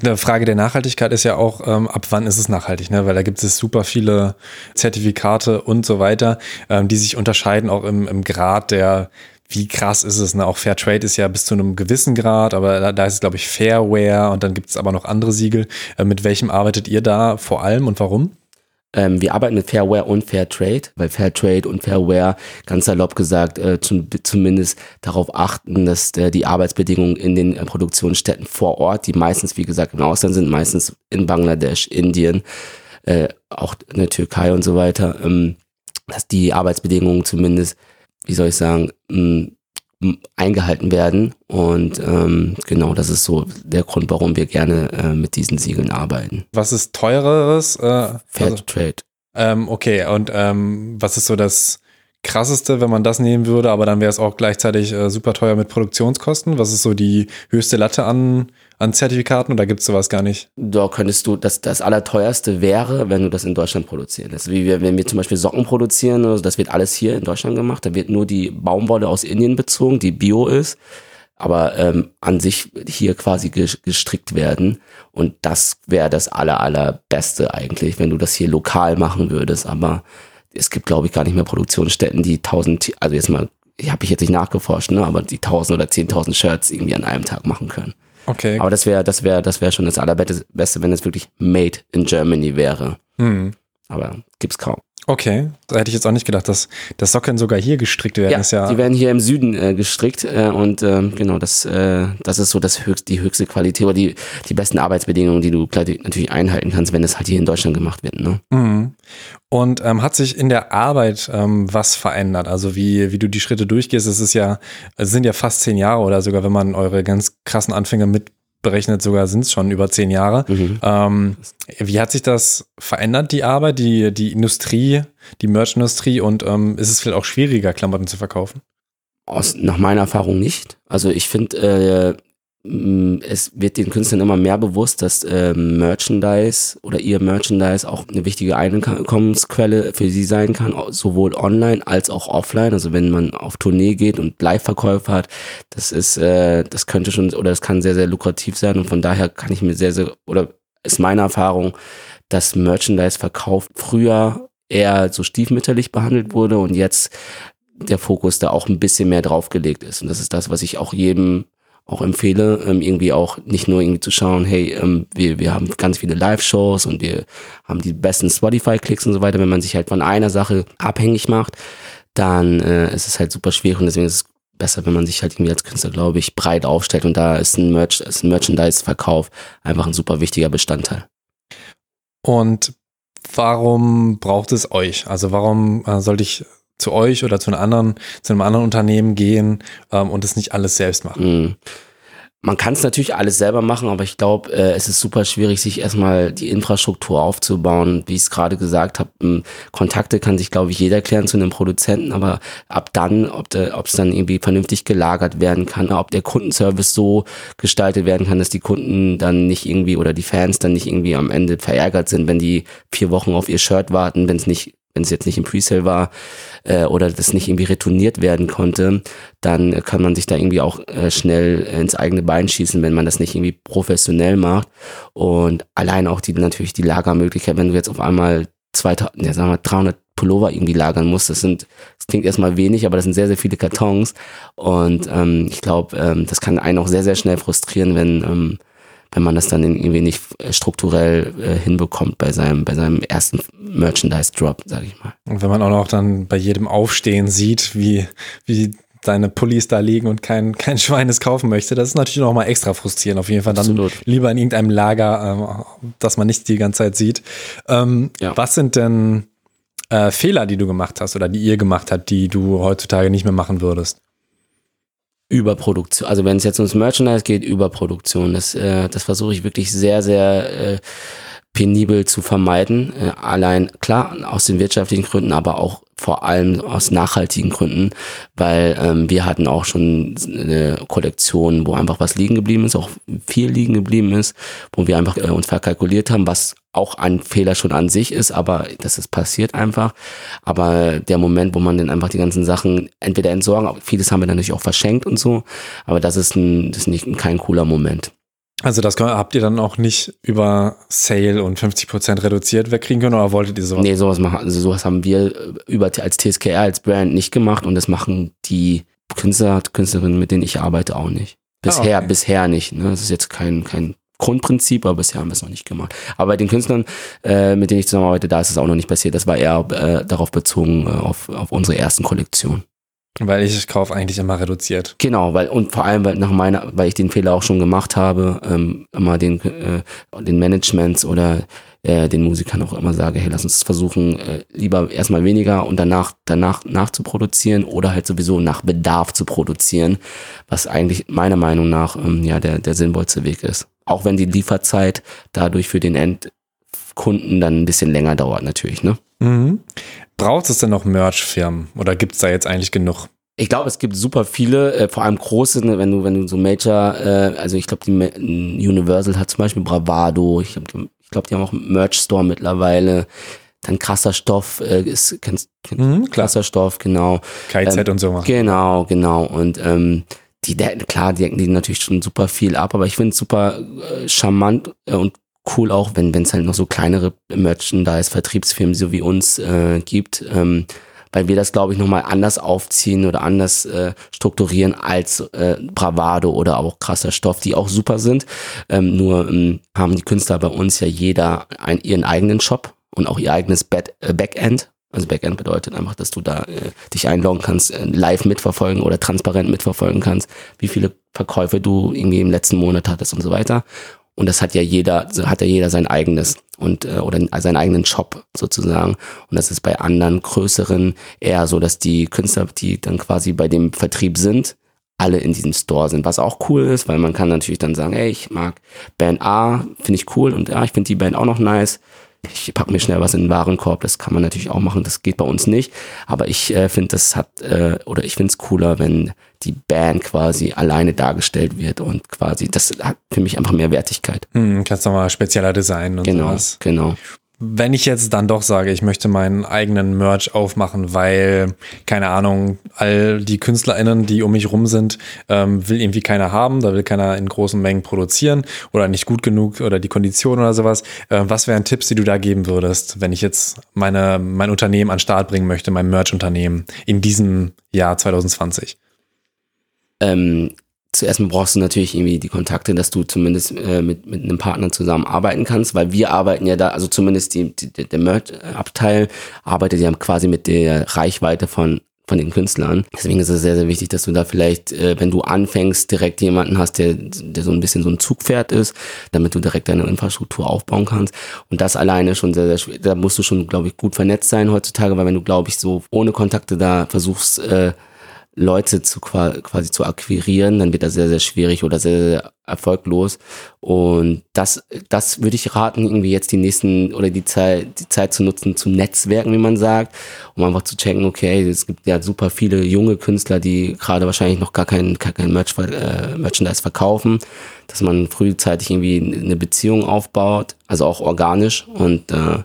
Eine Frage der Nachhaltigkeit ist ja auch, ähm, ab wann ist es nachhaltig, ne? Weil da gibt es super viele Zertifikate und so weiter, ähm, die sich unterscheiden auch im, im Grad der, wie krass ist es, ne? Auch Fair Trade ist ja bis zu einem gewissen Grad, aber da, da ist es, glaube ich, Fairware und dann gibt es aber noch andere Siegel. Äh, mit welchem arbeitet ihr da vor allem und warum? Ähm, wir arbeiten mit Fairware und Fair Trade, weil Fair Trade und Fairware ganz salopp gesagt äh, zum, zumindest darauf achten, dass äh, die Arbeitsbedingungen in den äh, Produktionsstätten vor Ort, die meistens, wie gesagt, im Ausland sind, meistens in Bangladesch, Indien, äh, auch in der Türkei und so weiter, ähm, dass die Arbeitsbedingungen zumindest, wie soll ich sagen, mh, eingehalten werden. Und ähm, genau, das ist so der Grund, warum wir gerne äh, mit diesen Siegeln arbeiten. Was ist teureres? Äh, Fair also, Trade. Ähm, okay, und ähm, was ist so das krasseste, wenn man das nehmen würde, aber dann wäre es auch gleichzeitig äh, super teuer mit Produktionskosten? Was ist so die höchste Latte an an Zertifikaten oder gibt es sowas gar nicht? Da könntest du, das, das Allerteuerste wäre, wenn du das in Deutschland produzieren lässt. Wie wir, wenn wir zum Beispiel Socken produzieren, also das wird alles hier in Deutschland gemacht, da wird nur die Baumwolle aus Indien bezogen, die bio ist. aber ähm, an sich hier quasi gestrickt werden. Und das wäre das aller, allerbeste eigentlich, wenn du das hier lokal machen würdest. Aber es gibt, glaube ich, gar nicht mehr Produktionsstätten, die tausend, also jetzt mal, habe ich jetzt nicht nachgeforscht, ne, aber die tausend oder zehntausend Shirts irgendwie an einem Tag machen können. Okay. Aber das wäre, das wäre, das wäre schon das allerbeste, wenn es wirklich made in Germany wäre. Hm. Aber gibt's kaum. Okay, da hätte ich jetzt auch nicht gedacht, dass, dass Socken sogar hier gestrickt werden. Ja, ist ja die werden hier im Süden äh, gestrickt äh, und äh, genau, das, äh, das ist so das höchst, die höchste Qualität oder die, die besten Arbeitsbedingungen, die du natürlich einhalten kannst, wenn es halt hier in Deutschland gemacht wird. Ne? Mhm. Und ähm, hat sich in der Arbeit ähm, was verändert? Also wie, wie du die Schritte durchgehst, es ist ja, es sind ja fast zehn Jahre oder sogar, wenn man eure ganz krassen Anfänge mit berechnet sogar sind es schon über zehn Jahre. Mhm. Ähm, wie hat sich das verändert, die Arbeit, die, die Industrie, die Merch-Industrie und ähm, ist es vielleicht auch schwieriger, Klamotten zu verkaufen? Aus, nach meiner Erfahrung nicht. Also ich finde, äh, es wird den Künstlern immer mehr bewusst, dass äh, Merchandise oder ihr Merchandise auch eine wichtige Einkommensquelle für sie sein kann, sowohl online als auch offline. Also wenn man auf Tournee geht und Live-Verkäufe hat, das ist, äh, das könnte schon oder das kann sehr, sehr lukrativ sein. Und von daher kann ich mir sehr, sehr, oder ist meine Erfahrung, dass Merchandise-Verkauf früher eher so stiefmütterlich behandelt wurde und jetzt der Fokus da auch ein bisschen mehr draufgelegt ist. Und das ist das, was ich auch jedem auch empfehle, ähm, irgendwie auch nicht nur irgendwie zu schauen, hey, ähm, wir, wir haben ganz viele Live-Shows und wir haben die besten Spotify-Klicks und so weiter. Wenn man sich halt von einer Sache abhängig macht, dann äh, ist es halt super schwierig und deswegen ist es besser, wenn man sich halt irgendwie als Künstler, glaube ich, breit aufstellt und da ist ein, Merch, ein Merchandise-Verkauf einfach ein super wichtiger Bestandteil. Und warum braucht es euch? Also warum äh, sollte ich zu euch oder zu einem anderen, zu einem anderen Unternehmen gehen ähm, und es nicht alles selbst machen. Mhm. Man kann es natürlich alles selber machen, aber ich glaube, äh, es ist super schwierig, sich erstmal die Infrastruktur aufzubauen. Wie ich es gerade gesagt habe, Kontakte kann sich, glaube ich, jeder klären zu einem Produzenten, aber ab dann, ob es dann irgendwie vernünftig gelagert werden kann, ob der Kundenservice so gestaltet werden kann, dass die Kunden dann nicht irgendwie oder die Fans dann nicht irgendwie am Ende verärgert sind, wenn die vier Wochen auf ihr Shirt warten, wenn es nicht wenn es jetzt nicht im Presale war äh, oder das nicht irgendwie retourniert werden konnte, dann kann man sich da irgendwie auch äh, schnell ins eigene Bein schießen, wenn man das nicht irgendwie professionell macht. Und allein auch die natürlich die Lagermöglichkeit, wenn du jetzt auf einmal 2000, ja, sagen wir 300 Pullover irgendwie lagern musst, das sind, das klingt erstmal wenig, aber das sind sehr, sehr viele Kartons. Und ähm, ich glaube, ähm, das kann einen auch sehr, sehr schnell frustrieren, wenn ähm, wenn man das dann irgendwie nicht äh, strukturell äh, hinbekommt bei seinem, bei seinem ersten Merchandise-Drop, sage ich mal. Und wenn man auch noch dann bei jedem Aufstehen sieht, wie, wie deine Pullis da liegen und kein, kein Schwein es kaufen möchte, das ist natürlich noch mal extra frustrierend. Auf jeden Fall dann Absolut. lieber in irgendeinem Lager, ähm, das man nicht die ganze Zeit sieht. Ähm, ja. Was sind denn äh, Fehler, die du gemacht hast oder die ihr gemacht habt, die du heutzutage nicht mehr machen würdest? Überproduktion. Also wenn es jetzt ums Merchandise geht, Überproduktion. Das, äh, das versuche ich wirklich sehr, sehr äh, penibel zu vermeiden. Äh, allein klar aus den wirtschaftlichen Gründen, aber auch vor allem aus nachhaltigen Gründen, weil ähm, wir hatten auch schon eine Kollektion, wo einfach was liegen geblieben ist, auch viel liegen geblieben ist, wo wir einfach äh, uns verkalkuliert haben, was auch ein Fehler schon an sich ist, aber das ist passiert einfach. Aber der Moment, wo man dann einfach die ganzen Sachen entweder entsorgen, vieles haben wir natürlich auch verschenkt und so, aber das ist, ein, das ist nicht kein cooler Moment. Also das habt ihr dann auch nicht über Sale und 50% reduziert wegkriegen können oder wolltet ihr sowas? Nee, sowas machen, also sowas haben wir äh, über als TSKR als Brand nicht gemacht und das machen die Künstler, Künstlerinnen, mit denen ich arbeite, auch nicht. Bisher, ah, okay. bisher nicht. Ne? Das ist jetzt kein, kein Grundprinzip, aber bisher haben wir es noch nicht gemacht. Aber bei den Künstlern, äh, mit denen ich zusammenarbeite, da ist es auch noch nicht passiert. Das war eher äh, darauf bezogen, äh, auf, auf unsere ersten Kollektion. Weil ich kaufe eigentlich immer reduziert. Genau, weil und vor allem, weil nach meiner, weil ich den Fehler auch schon gemacht habe, ähm, immer den, äh, den Managements oder äh, den Musikern auch immer sage, hey, lass uns versuchen, äh, lieber erstmal weniger und danach, danach nachzuproduzieren oder halt sowieso nach Bedarf zu produzieren, was eigentlich meiner Meinung nach ähm, ja der, der sinnvollste Weg ist. Auch wenn die Lieferzeit dadurch für den Endkunden dann ein bisschen länger dauert, natürlich, ne? Mhm. Braucht es denn noch Merch-Firmen oder gibt es da jetzt eigentlich genug? Ich glaube, es gibt super viele, äh, vor allem große, ne, wenn du, wenn du so Major, äh, also ich glaube, die Universal hat zum Beispiel Bravado, ich glaube, glaub, die haben auch einen Merch-Store mittlerweile. Dann krasser Stoff, äh, ist, kennst, mhm, krasser Stoff, genau. KZ ähm, und so. Genau, genau. Und ähm, die, klar, die decken die natürlich schon super viel ab, aber ich finde es super äh, charmant äh, und cool auch, wenn es halt noch so kleinere Merchandise-Vertriebsfirmen so wie uns äh, gibt, ähm, weil wir das, glaube ich, nochmal anders aufziehen oder anders äh, strukturieren als äh, Bravado oder auch krasser Stoff, die auch super sind. Ähm, nur ähm, haben die Künstler bei uns ja jeder ein, ihren eigenen Shop und auch ihr eigenes Back äh, Backend. Also Backend bedeutet einfach, dass du da äh, dich einloggen kannst, äh, live mitverfolgen oder transparent mitverfolgen kannst, wie viele Verkäufe du irgendwie im letzten Monat hattest und so weiter. Und das hat ja jeder, hat ja jeder sein eigenes und äh, oder seinen eigenen Shop sozusagen. Und das ist bei anderen größeren eher so, dass die Künstler, die dann quasi bei dem Vertrieb sind, alle in diesem Store sind, was auch cool ist, weil man kann natürlich dann sagen, ey, ich mag Band A, finde ich cool. Und ja, ich finde die Band auch noch nice ich packe mir schnell was in den Warenkorb, das kann man natürlich auch machen, das geht bei uns nicht. Aber ich äh, finde, das hat, äh, oder ich finde es cooler, wenn die Band quasi alleine dargestellt wird und quasi, das hat für mich einfach mehr Wertigkeit. Hm, kannst du mal spezieller Design und genau, sowas. Genau wenn ich jetzt dann doch sage, ich möchte meinen eigenen Merch aufmachen, weil, keine Ahnung, all die KünstlerInnen, die um mich rum sind, ähm, will irgendwie keiner haben, da will keiner in großen Mengen produzieren oder nicht gut genug oder die Konditionen oder sowas. Äh, was wären Tipps, die du da geben würdest, wenn ich jetzt meine, mein Unternehmen an Start bringen möchte, mein Merch-Unternehmen in diesem Jahr 2020? Ähm, zuerst brauchst du natürlich irgendwie die Kontakte, dass du zumindest äh, mit, mit einem Partner zusammenarbeiten kannst, weil wir arbeiten ja da, also zumindest die, die, der Merch-Abteil arbeitet ja quasi mit der Reichweite von von den Künstlern. Deswegen ist es sehr, sehr wichtig, dass du da vielleicht, äh, wenn du anfängst, direkt jemanden hast, der, der so ein bisschen so ein Zugpferd ist, damit du direkt deine Infrastruktur aufbauen kannst. Und das alleine schon sehr, sehr schwer. Da musst du schon, glaube ich, gut vernetzt sein heutzutage, weil wenn du, glaube ich, so ohne Kontakte da versuchst, äh, Leute zu quasi zu akquirieren, dann wird das sehr, sehr schwierig oder sehr, sehr erfolglos. Und das, das würde ich raten, irgendwie jetzt die nächsten oder die Zeit, die Zeit zu nutzen, zu Netzwerken, wie man sagt, um einfach zu checken, okay, es gibt ja super viele junge Künstler, die gerade wahrscheinlich noch gar kein, gar kein Merch, äh, Merchandise verkaufen, dass man frühzeitig irgendwie eine Beziehung aufbaut, also auch organisch und, äh,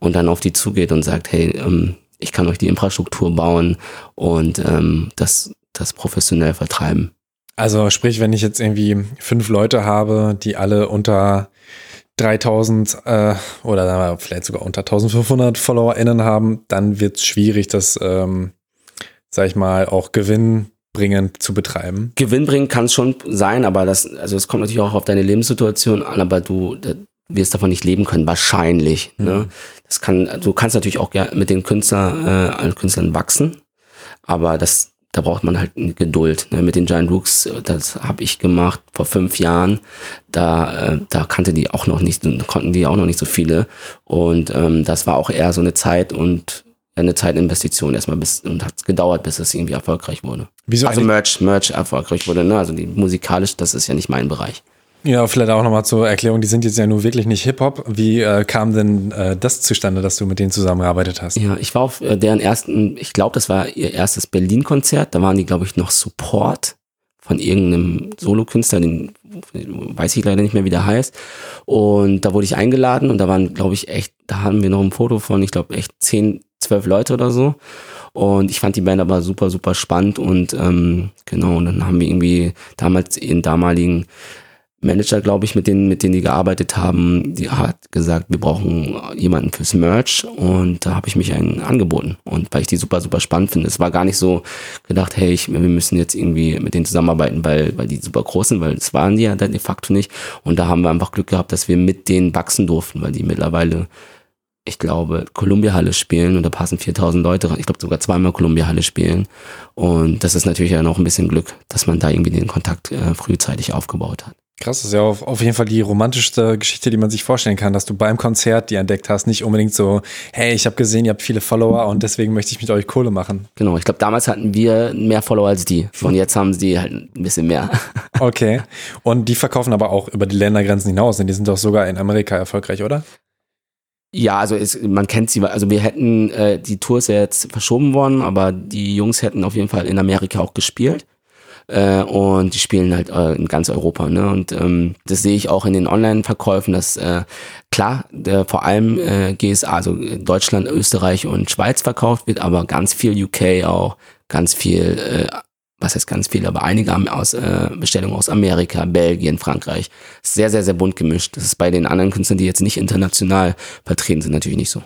und dann auf die zugeht und sagt, hey, ähm, ich kann euch die Infrastruktur bauen und ähm, das, das professionell vertreiben. Also sprich, wenn ich jetzt irgendwie fünf Leute habe, die alle unter 3000 äh, oder vielleicht sogar unter 1500 FollowerInnen haben, dann wird es schwierig, das, ähm, sag ich mal, auch gewinnbringend zu betreiben. Gewinnbringend kann es schon sein, aber das, also es kommt natürlich auch auf deine Lebenssituation an, aber du, wirst davon nicht leben können, wahrscheinlich. Ne? Mhm. Ne? Das kann, du kannst natürlich auch mit den Künstler, äh, Künstlern wachsen, aber das, da braucht man halt Geduld. Ne? Mit den Giant Rooks, das habe ich gemacht vor fünf Jahren. Da, äh, da kannte die auch noch nicht, konnten die auch noch nicht so viele. Und ähm, das war auch eher so eine Zeit und eine Zeitinvestition erstmal bis und hat gedauert, bis es irgendwie erfolgreich wurde. Wieso also Merch, Merch erfolgreich wurde, ne? Also die musikalisch, das ist ja nicht mein Bereich. Ja, vielleicht auch nochmal zur Erklärung, die sind jetzt ja nur wirklich nicht Hip-Hop. Wie äh, kam denn äh, das zustande, dass du mit denen zusammengearbeitet hast? Ja, ich war auf äh, deren ersten, ich glaube, das war ihr erstes Berlin-Konzert. Da waren die, glaube ich, noch Support von irgendeinem Solokünstler, den weiß ich leider nicht mehr, wie der heißt. Und da wurde ich eingeladen und da waren, glaube ich, echt, da haben wir noch ein Foto von, ich glaube, echt zehn, zwölf Leute oder so. Und ich fand die Band aber super, super spannend und ähm, genau, und dann haben wir irgendwie damals in damaligen Manager, glaube ich, mit denen, mit denen die gearbeitet haben, die hat gesagt, wir brauchen jemanden fürs Merch und da habe ich mich einen angeboten und weil ich die super, super spannend finde. Es war gar nicht so gedacht, hey, ich, wir müssen jetzt irgendwie mit denen zusammenarbeiten, weil, weil die super groß sind, weil das waren die ja de facto nicht und da haben wir einfach Glück gehabt, dass wir mit denen wachsen durften, weil die mittlerweile ich glaube, Columbia Halle spielen und da passen 4000 Leute rein. Ich glaube sogar zweimal Columbia Halle spielen. Und das ist natürlich ja noch ein bisschen Glück, dass man da irgendwie den Kontakt äh, frühzeitig aufgebaut hat. Krass, das ist ja auf, auf jeden Fall die romantischste Geschichte, die man sich vorstellen kann, dass du beim Konzert die entdeckt hast. Nicht unbedingt so, hey, ich habe gesehen, ihr habt viele Follower und deswegen möchte ich mit euch Kohle machen. Genau, ich glaube, damals hatten wir mehr Follower als die. Und jetzt haben sie halt ein bisschen mehr. Okay. Und die verkaufen aber auch über die Ländergrenzen hinaus. Denn die sind doch sogar in Amerika erfolgreich, oder? Ja, also es, man kennt sie, also wir hätten, äh, die Tour ist ja jetzt verschoben worden, aber die Jungs hätten auf jeden Fall in Amerika auch gespielt. Äh, und die spielen halt äh, in ganz Europa. Ne? Und ähm, das sehe ich auch in den Online-Verkäufen, dass äh, klar, der, vor allem äh, GSA, also Deutschland, Österreich und Schweiz verkauft wird, aber ganz viel UK auch, ganz viel äh, was heißt ganz viele, aber einige haben aus äh, Bestellungen aus Amerika, Belgien, Frankreich. Sehr, sehr, sehr bunt gemischt. Das ist bei den anderen Künstlern, die jetzt nicht international vertreten sind, natürlich nicht so.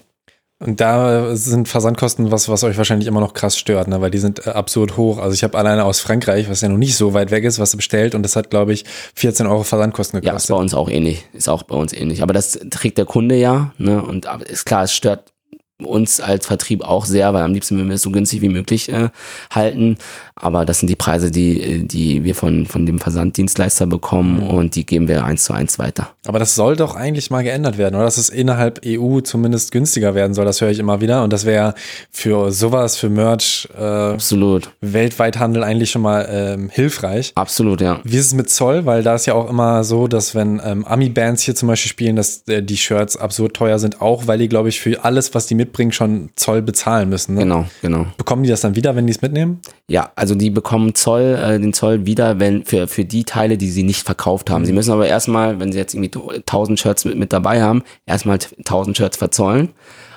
Und da sind Versandkosten was, was euch wahrscheinlich immer noch krass stört, ne? weil die sind äh, absurd hoch. Also ich habe alleine aus Frankreich, was ja noch nicht so weit weg ist, was bestellt und das hat, glaube ich, 14 Euro Versandkosten gekostet. Ja, ist bei uns auch ähnlich. Ist auch bei uns ähnlich. Aber das trägt der Kunde ja. Ne? Und ist klar, es stört uns als Vertrieb auch sehr, weil am liebsten würden wir es so günstig wie möglich äh, halten. Aber das sind die Preise, die, die wir von, von dem Versanddienstleister bekommen mhm. und die geben wir eins zu eins weiter. Aber das soll doch eigentlich mal geändert werden, oder? Dass es innerhalb EU zumindest günstiger werden soll, das höre ich immer wieder. Und das wäre für sowas, für Merch, äh, Absolut. Weltweithandel eigentlich schon mal ähm, hilfreich. Absolut, ja. Wie ist es mit Zoll? Weil da ist ja auch immer so, dass wenn ähm, Ami-Bands hier zum Beispiel spielen, dass äh, die Shirts absurd teuer sind, auch weil die, glaube ich, für alles, was die mitbringen, schon Zoll bezahlen müssen. Ne? Genau, genau. Bekommen die das dann wieder, wenn die es mitnehmen? Ja, also die bekommen Zoll, äh, den Zoll wieder, wenn für, für die Teile, die sie nicht verkauft haben. Mhm. Sie müssen aber erstmal, wenn sie jetzt irgendwie 1000 Shirts mit, mit dabei haben, erstmal 1000 Shirts verzollen.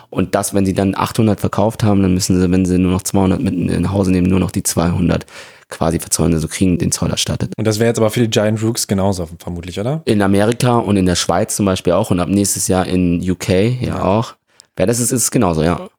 Und das, wenn sie dann 800 verkauft haben, dann müssen sie, wenn sie nur noch 200 mit nach Hause nehmen, nur noch die 200 quasi verzollen, also kriegen den Zoll erstattet. Und das wäre jetzt aber für die Giant Rooks genauso vermutlich, oder? In Amerika und in der Schweiz zum Beispiel auch und ab nächstes Jahr in UK ja, ja. auch. Ja, das ist, ist genauso, ja.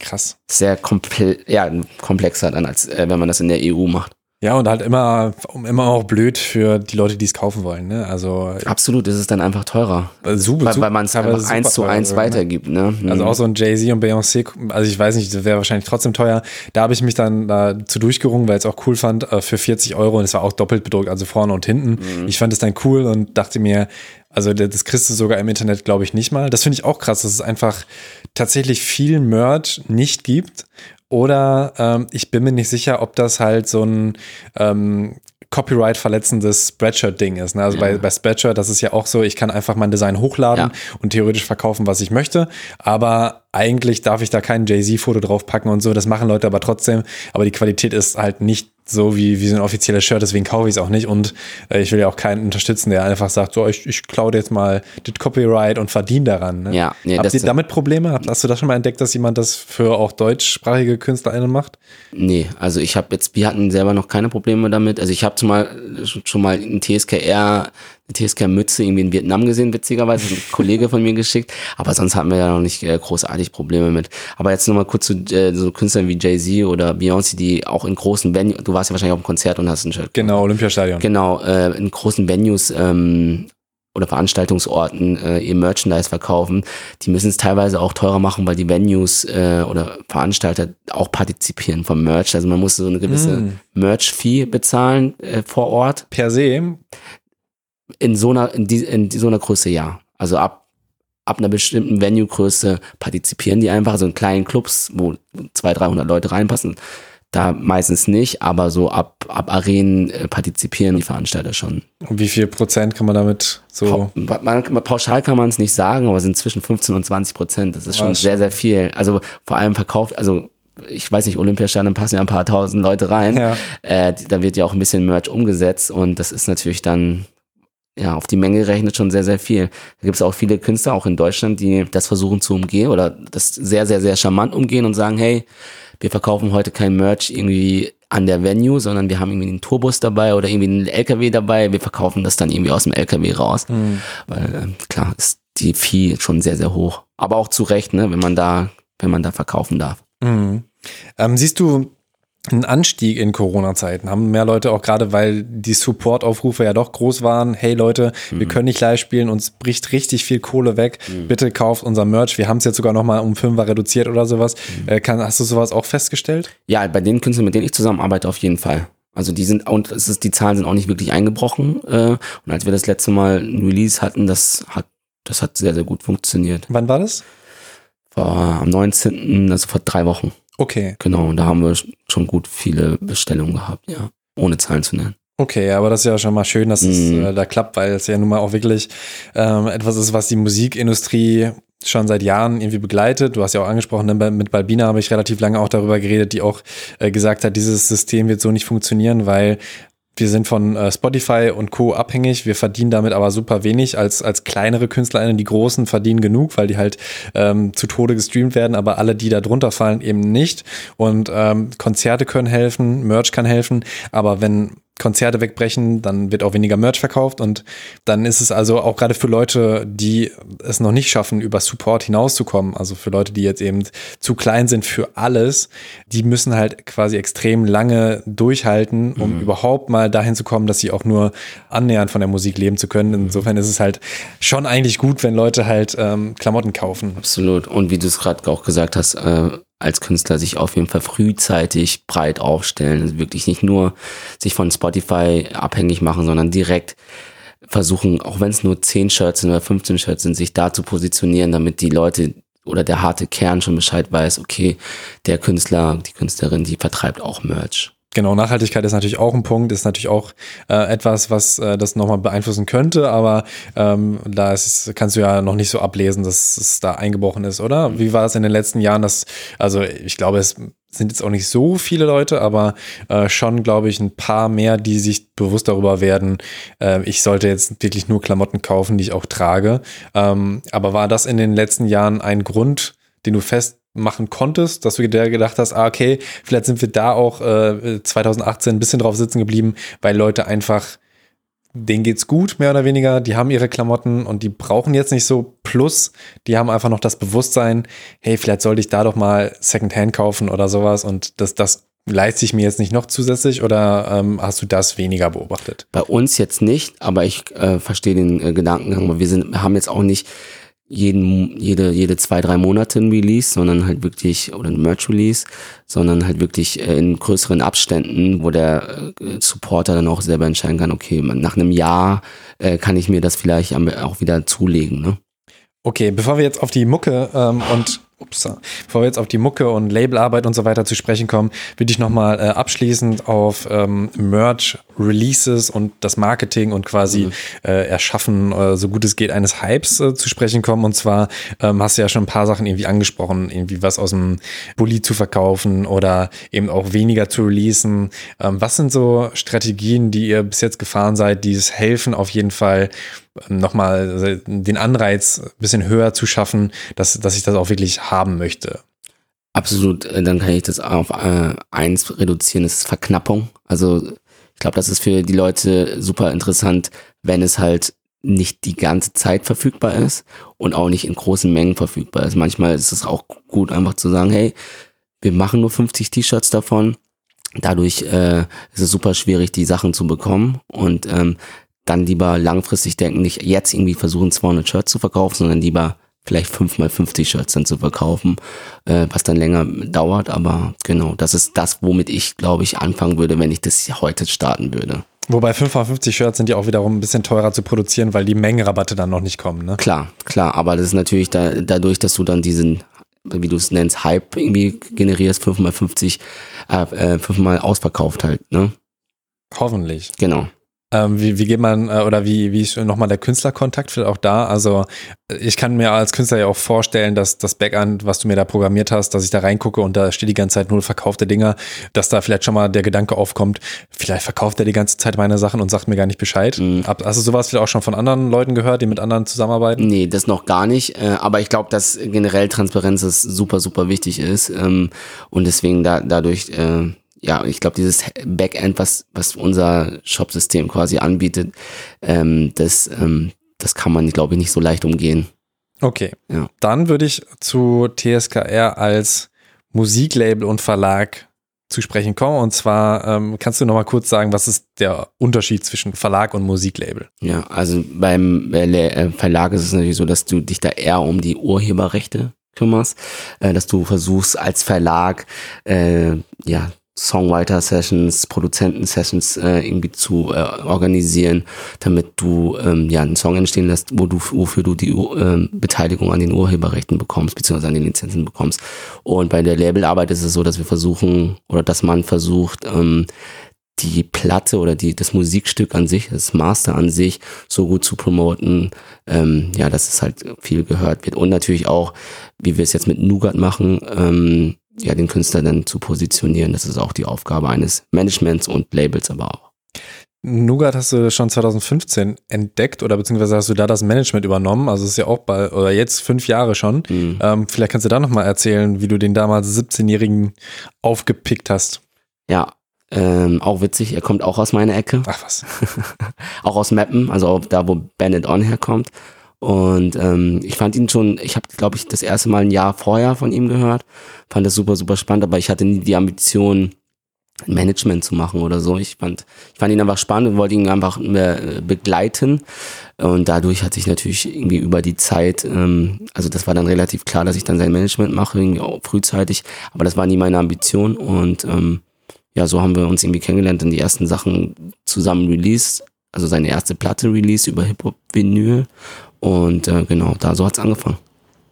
Krass. Sehr komple ja, komplexer dann, als äh, wenn man das in der EU macht. Ja, und halt immer, immer auch blöd für die Leute, die es kaufen wollen. Ne? Also Absolut, ist es dann einfach teurer. Äh, super, weil, weil man es einfach eins zu eins ne? weitergibt. Ne? Also auch so ein Jay-Z und Beyoncé, also ich weiß nicht, das wäre wahrscheinlich trotzdem teuer. Da habe ich mich dann dazu durchgerungen, weil ich es auch cool fand, äh, für 40 Euro und es war auch doppelt bedruckt, also vorne und hinten. Mhm. Ich fand es dann cool und dachte mir, also das kriegst du sogar im Internet, glaube ich, nicht mal. Das finde ich auch krass, dass es einfach tatsächlich viel Merch nicht gibt. Oder ähm, ich bin mir nicht sicher, ob das halt so ein ähm, Copyright verletzendes Spreadshirt-Ding ist. Ne? Also ja. bei, bei Spreadshirt, das ist ja auch so, ich kann einfach mein Design hochladen ja. und theoretisch verkaufen, was ich möchte. Aber eigentlich darf ich da kein Jay-Z-Foto draufpacken und so. Das machen Leute aber trotzdem. Aber die Qualität ist halt nicht so wie, wie so ein offizielles Shirt, deswegen kaufe ich es auch nicht. Und äh, ich will ja auch keinen unterstützen, der einfach sagt, so, ich, ich klaue jetzt mal das Copyright und verdiene daran. Ne? Ja, nee, Habt ihr damit Probleme? Hast du das schon mal entdeckt, dass jemand das für auch deutschsprachige KünstlerInnen macht? Nee, also ich habe jetzt, wir hatten selber noch keine Probleme damit. Also ich habe schon mal, schon mal ein TSKR eine TSK-Mütze irgendwie in Vietnam gesehen, witzigerweise, ein Kollege von mir geschickt, aber sonst hatten wir ja noch nicht äh, großartig Probleme mit. Aber jetzt nochmal kurz zu äh, so Künstlern wie Jay-Z oder Beyoncé, die auch in großen Venues, du warst ja wahrscheinlich auf dem Konzert und hast ein Shirt. Genau, Olympiastadion. Genau, äh, in großen Venues ähm, oder Veranstaltungsorten äh, ihr Merchandise verkaufen, die müssen es teilweise auch teurer machen, weil die Venues äh, oder Veranstalter auch partizipieren vom Merch. Also man muss so eine gewisse mm. Merch-Fee bezahlen äh, vor Ort. Per se? In so einer, in, die, in so einer Größe ja. Also ab, ab einer bestimmten Venue-Größe partizipieren die einfach, so in kleinen Clubs, wo 200, 300 Leute reinpassen. Da meistens nicht, aber so ab, ab Arenen äh, partizipieren die Veranstalter schon. Und wie viel Prozent kann man damit so? Pa man, pauschal kann man es nicht sagen, aber es sind zwischen 15 und 20 Prozent. Das ist schon sehr, sehr viel. Also vor allem verkauft, also ich weiß nicht, Olympiastadion passen ja ein paar tausend Leute rein. Ja. Äh, da wird ja auch ein bisschen Merch umgesetzt und das ist natürlich dann ja, auf die Menge rechnet schon sehr, sehr viel. Da gibt es auch viele Künstler, auch in Deutschland, die das versuchen zu umgehen oder das sehr, sehr, sehr charmant umgehen und sagen, hey, wir verkaufen heute kein Merch irgendwie an der Venue, sondern wir haben irgendwie einen Tourbus dabei oder irgendwie einen LKW dabei. Wir verkaufen das dann irgendwie aus dem LKW raus. Mhm. Weil äh, klar ist die Vieh schon sehr, sehr hoch. Aber auch zu Recht, ne, wenn man da, wenn man da verkaufen darf. Mhm. Ähm, siehst du ein Anstieg in Corona-Zeiten. Haben mehr Leute auch gerade, weil die Support-Aufrufe ja doch groß waren. Hey Leute, mhm. wir können nicht live spielen, uns bricht richtig viel Kohle weg. Mhm. Bitte kauft unser Merch. Wir haben es jetzt sogar noch mal um Fünfer reduziert oder sowas. Mhm. Äh, kann, hast du sowas auch festgestellt? Ja, bei den Künstlern, mit denen ich zusammenarbeite, auf jeden Fall. Also die sind und es ist, die Zahlen sind auch nicht wirklich eingebrochen. Äh, und als wir das letzte Mal ein Release hatten, das hat das hat sehr sehr gut funktioniert. Wann war das? War am 19. also vor drei Wochen. Okay. Genau, und da haben wir schon gut viele Bestellungen gehabt, ja. Ohne Zahlen zu nennen. Okay, aber das ist ja schon mal schön, dass es mm. äh, da klappt, weil es ja nun mal auch wirklich ähm, etwas ist, was die Musikindustrie schon seit Jahren irgendwie begleitet. Du hast ja auch angesprochen, ne, mit Balbina habe ich relativ lange auch darüber geredet, die auch äh, gesagt hat, dieses System wird so nicht funktionieren, weil wir sind von äh, Spotify und Co. abhängig. Wir verdienen damit aber super wenig. Als, als kleinere KünstlerInnen, die großen verdienen genug, weil die halt ähm, zu Tode gestreamt werden, aber alle, die da drunter fallen, eben nicht. Und ähm, Konzerte können helfen, Merch kann helfen. Aber wenn Konzerte wegbrechen, dann wird auch weniger Merch verkauft und dann ist es also auch gerade für Leute, die es noch nicht schaffen, über Support hinauszukommen, also für Leute, die jetzt eben zu klein sind für alles, die müssen halt quasi extrem lange durchhalten, um mhm. überhaupt mal dahin zu kommen, dass sie auch nur annähernd von der Musik leben zu können. Insofern ist es halt schon eigentlich gut, wenn Leute halt ähm, Klamotten kaufen. Absolut. Und wie du es gerade auch gesagt hast, äh als Künstler sich auf jeden Fall frühzeitig breit aufstellen. Also wirklich nicht nur sich von Spotify abhängig machen, sondern direkt versuchen, auch wenn es nur 10 Shirts sind oder 15 Shirts sind, sich da zu positionieren, damit die Leute oder der harte Kern schon Bescheid weiß, okay, der Künstler, die Künstlerin, die vertreibt auch Merch. Genau, Nachhaltigkeit ist natürlich auch ein Punkt, ist natürlich auch äh, etwas, was äh, das nochmal beeinflussen könnte, aber ähm, da ist, kannst du ja noch nicht so ablesen, dass es da eingebrochen ist, oder? Wie war es in den letzten Jahren? Dass, also ich glaube, es sind jetzt auch nicht so viele Leute, aber äh, schon, glaube ich, ein paar mehr, die sich bewusst darüber werden, äh, ich sollte jetzt wirklich nur Klamotten kaufen, die ich auch trage. Ähm, aber war das in den letzten Jahren ein Grund, den du fest machen konntest, dass du dir gedacht hast, ah, okay, vielleicht sind wir da auch äh, 2018 ein bisschen drauf sitzen geblieben, weil Leute einfach, denen geht's gut, mehr oder weniger, die haben ihre Klamotten und die brauchen jetzt nicht so. Plus, die haben einfach noch das Bewusstsein, hey, vielleicht sollte ich da doch mal Secondhand kaufen oder sowas. Und das, das leiste ich mir jetzt nicht noch zusätzlich oder ähm, hast du das weniger beobachtet? Bei uns jetzt nicht, aber ich äh, verstehe den äh, Gedankengang, wir sind, haben jetzt auch nicht jeden, jede, jede zwei, drei Monate ein Release, sondern halt wirklich, oder ein Merch-Release, sondern halt wirklich äh, in größeren Abständen, wo der äh, Supporter dann auch selber entscheiden kann, okay, nach einem Jahr äh, kann ich mir das vielleicht auch wieder zulegen. Ne? Okay, bevor wir jetzt auf die Mucke ähm, und ups, bevor wir jetzt auf die Mucke und Labelarbeit und so weiter zu sprechen kommen, würde ich nochmal äh, abschließend auf ähm, Merch, Releases und das Marketing und quasi mhm. äh, Erschaffen, äh, so gut es geht, eines Hypes äh, zu sprechen kommen. Und zwar ähm, hast du ja schon ein paar Sachen irgendwie angesprochen, irgendwie was aus dem Bulli zu verkaufen oder eben auch weniger zu releasen. Ähm, was sind so Strategien, die ihr bis jetzt gefahren seid, die es helfen, auf jeden Fall nochmal also den Anreiz ein bisschen höher zu schaffen, dass, dass ich das auch wirklich haben möchte. Absolut, äh, dann kann ich das auf äh, eins reduzieren, das ist Verknappung. Also ich glaube, das ist für die Leute super interessant, wenn es halt nicht die ganze Zeit verfügbar ist und auch nicht in großen Mengen verfügbar ist. Manchmal ist es auch gut, einfach zu sagen, hey, wir machen nur 50 T-Shirts davon. Dadurch äh, ist es super schwierig, die Sachen zu bekommen. Und ähm, dann lieber langfristig denken, nicht jetzt irgendwie versuchen 200 Shirts zu verkaufen, sondern lieber vielleicht 5 mal 50 Shirts dann zu verkaufen, äh, was dann länger dauert. Aber genau, das ist das, womit ich, glaube ich, anfangen würde, wenn ich das heute starten würde. Wobei 550 Shirts sind ja auch wiederum ein bisschen teurer zu produzieren, weil die Mengenrabatte dann noch nicht kommen, ne? Klar, klar, aber das ist natürlich da, dadurch, dass du dann diesen, wie du es nennst, Hype irgendwie generierst, 5 mal 50, äh, 5 mal ausverkauft halt, ne? Hoffentlich. Genau. Ähm, wie, wie geht man äh, oder wie, wie ist nochmal der Künstlerkontakt vielleicht auch da? Also ich kann mir als Künstler ja auch vorstellen, dass das Backend, was du mir da programmiert hast, dass ich da reingucke und da steht die ganze Zeit nur verkaufte Dinger, dass da vielleicht schon mal der Gedanke aufkommt, vielleicht verkauft er die ganze Zeit meine Sachen und sagt mir gar nicht Bescheid. Mhm. Hast du sowas vielleicht auch schon von anderen Leuten gehört, die mit anderen zusammenarbeiten? Nee, das noch gar nicht. Äh, aber ich glaube, dass generell Transparenz ist super, super wichtig ist. Ähm, und deswegen da, dadurch äh, ja, ich glaube, dieses Backend, was, was unser Shop-System quasi anbietet, ähm, das, ähm, das kann man, glaube ich, nicht so leicht umgehen. Okay. Ja. Dann würde ich zu TSKR als Musiklabel und Verlag zu sprechen kommen. Und zwar ähm, kannst du noch mal kurz sagen, was ist der Unterschied zwischen Verlag und Musiklabel? Ja, also beim äh, Verlag ist es natürlich so, dass du dich da eher um die Urheberrechte kümmerst, äh, dass du versuchst als Verlag äh, ja Songwriter-Sessions, Produzenten-Sessions äh, irgendwie zu äh, organisieren, damit du ähm, ja einen Song entstehen lässt, wo du, wofür du die äh, Beteiligung an den Urheberrechten bekommst, beziehungsweise an den Lizenzen bekommst. Und bei der Labelarbeit ist es so, dass wir versuchen, oder dass man versucht, ähm, die Platte oder die, das Musikstück an sich, das Master an sich so gut zu promoten, ähm, ja, dass es halt viel gehört wird. Und natürlich auch, wie wir es jetzt mit Nougat machen, ähm, ja, den Künstler dann zu positionieren. Das ist auch die Aufgabe eines Managements und Labels aber auch. Nougat hast du schon 2015 entdeckt oder beziehungsweise hast du da das Management übernommen? Also es ist ja auch bei, oder jetzt fünf Jahre schon. Mhm. Ähm, vielleicht kannst du da nochmal erzählen, wie du den damals 17-Jährigen aufgepickt hast. Ja, ähm, auch witzig, er kommt auch aus meiner Ecke. Ach was. auch aus Meppen, also da, wo Bandit On herkommt. Und ähm, ich fand ihn schon, ich habe, glaube ich, das erste Mal ein Jahr vorher von ihm gehört. Fand das super, super spannend, aber ich hatte nie die Ambition, Management zu machen oder so. Ich fand, ich fand ihn einfach spannend und wollte ihn einfach äh, begleiten. Und dadurch hat sich natürlich irgendwie über die Zeit, ähm, also das war dann relativ klar, dass ich dann sein Management mache, irgendwie auch frühzeitig, aber das war nie meine Ambition. Und ähm, ja, so haben wir uns irgendwie kennengelernt und die ersten Sachen zusammen released. Also seine erste Platte released über Hip-Hop-Vinyl. Und äh, genau, da so hat's angefangen.